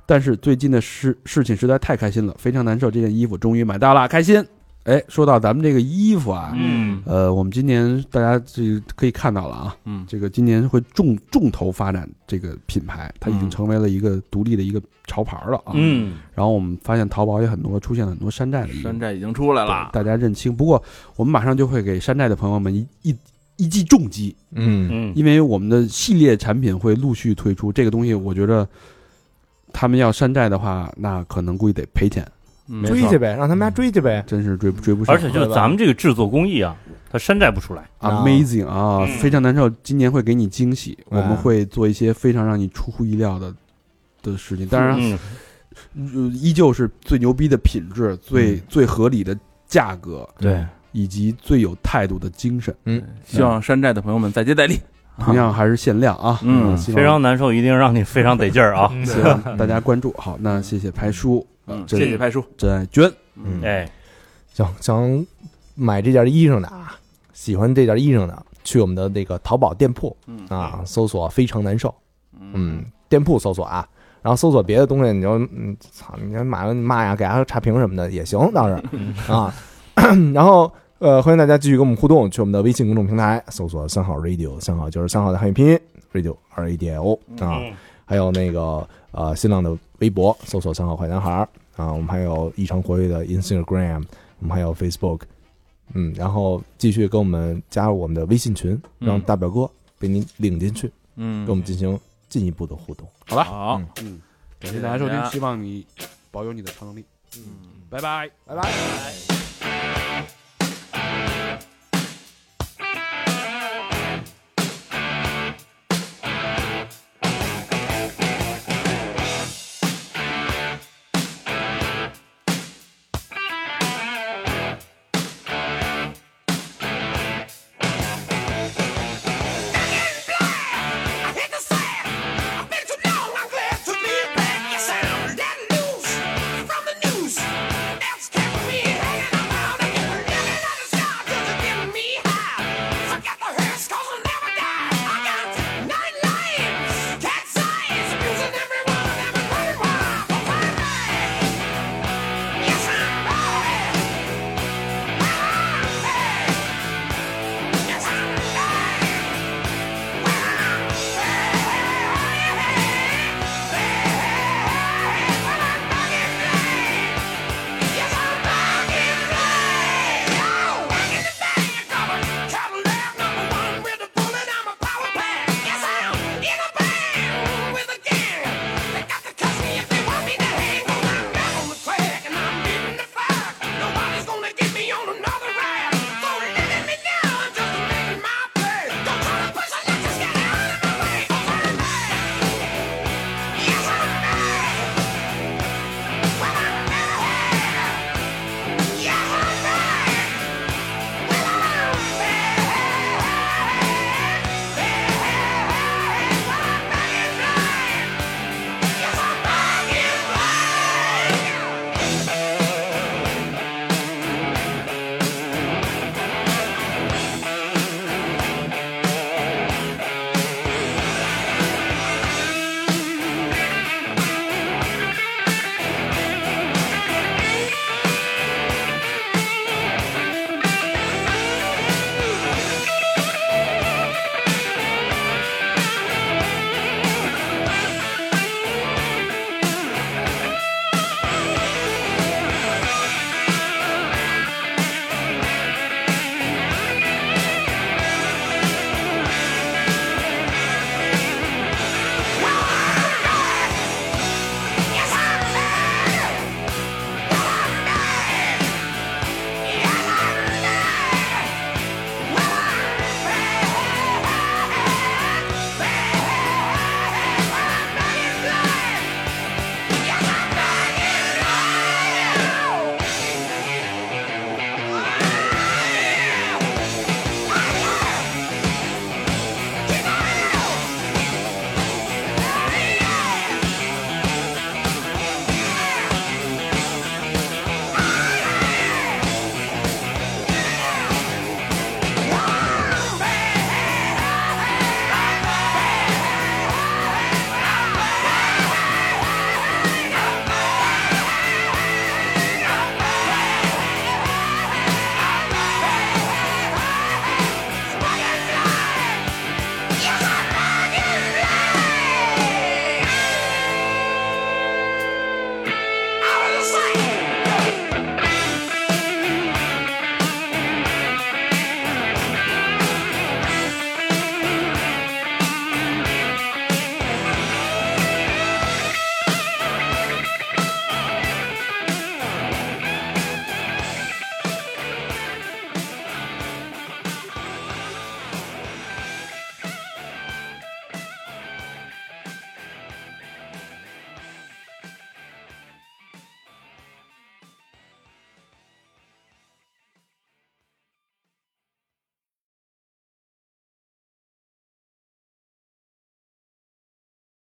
但是最近的事事情实在太开心了，非常难受。这件衣服终于买到了，开心。哎，说到咱们这个衣服啊，嗯，呃，我们今年大家这可以看到了啊，嗯这个今年会重重头发展这个品牌，它已经嗯成为了一个独立的一个潮牌了啊。嗯，然后我们发现淘宝也很多出现了很多山寨的衣服，山寨已经出来了，大家认清。不过我们马上就会给山寨的朋友们一一一记重击，嗯，嗯，因为我们的系列产品会陆续推出。这个东西，我觉得他们要山寨的话，那可能估计得赔钱，嗯追去呗，让他们家追去呗。真是追不追不上。而且就是咱们这个制作工艺啊，它山寨不出来。amazing 啊，嗯非常难受。今年会给你惊喜，我哎们会做一些非常让你出乎意料的的事情。当然，依旧是最牛逼的品质、最嗯最合理的价格，对，以及最有态度的精神。嗯，希望山寨的朋友们再接再厉。同样还是限量啊，嗯非常难受，一定让你非常得劲儿啊！嗯 希望大家关注。好，那谢谢拍叔，嗯，谢谢派叔。真爱娟，嗯，哎，想，想买这件衣裳的啊，喜欢这件衣裳的，去我们的那个淘宝店铺嗯啊，搜索“非常难受”，嗯，店铺搜索啊，然后搜索别的东西，你就嗯，操，你就买了你妈呀，给他差评什么的也行，倒是 啊，然后。呃，欢迎大家继续跟我们互动，去我们的微信公众平台搜索“三号 radio”，三号就是三号的汉语拼音 radio r a d i o 啊，嗯还有那个呃新浪的微博搜索“三号坏男孩”啊，我们还有异常活跃的 Instagram，我们还有 Facebook，嗯，然后继续跟我们加入我们的微信群，让嗯大表哥被您领进去，嗯。跟我们进行进一步的互动。好吧，好，嗯，感谢大家收听，希望你保有你的超能力，嗯，拜拜。拜拜。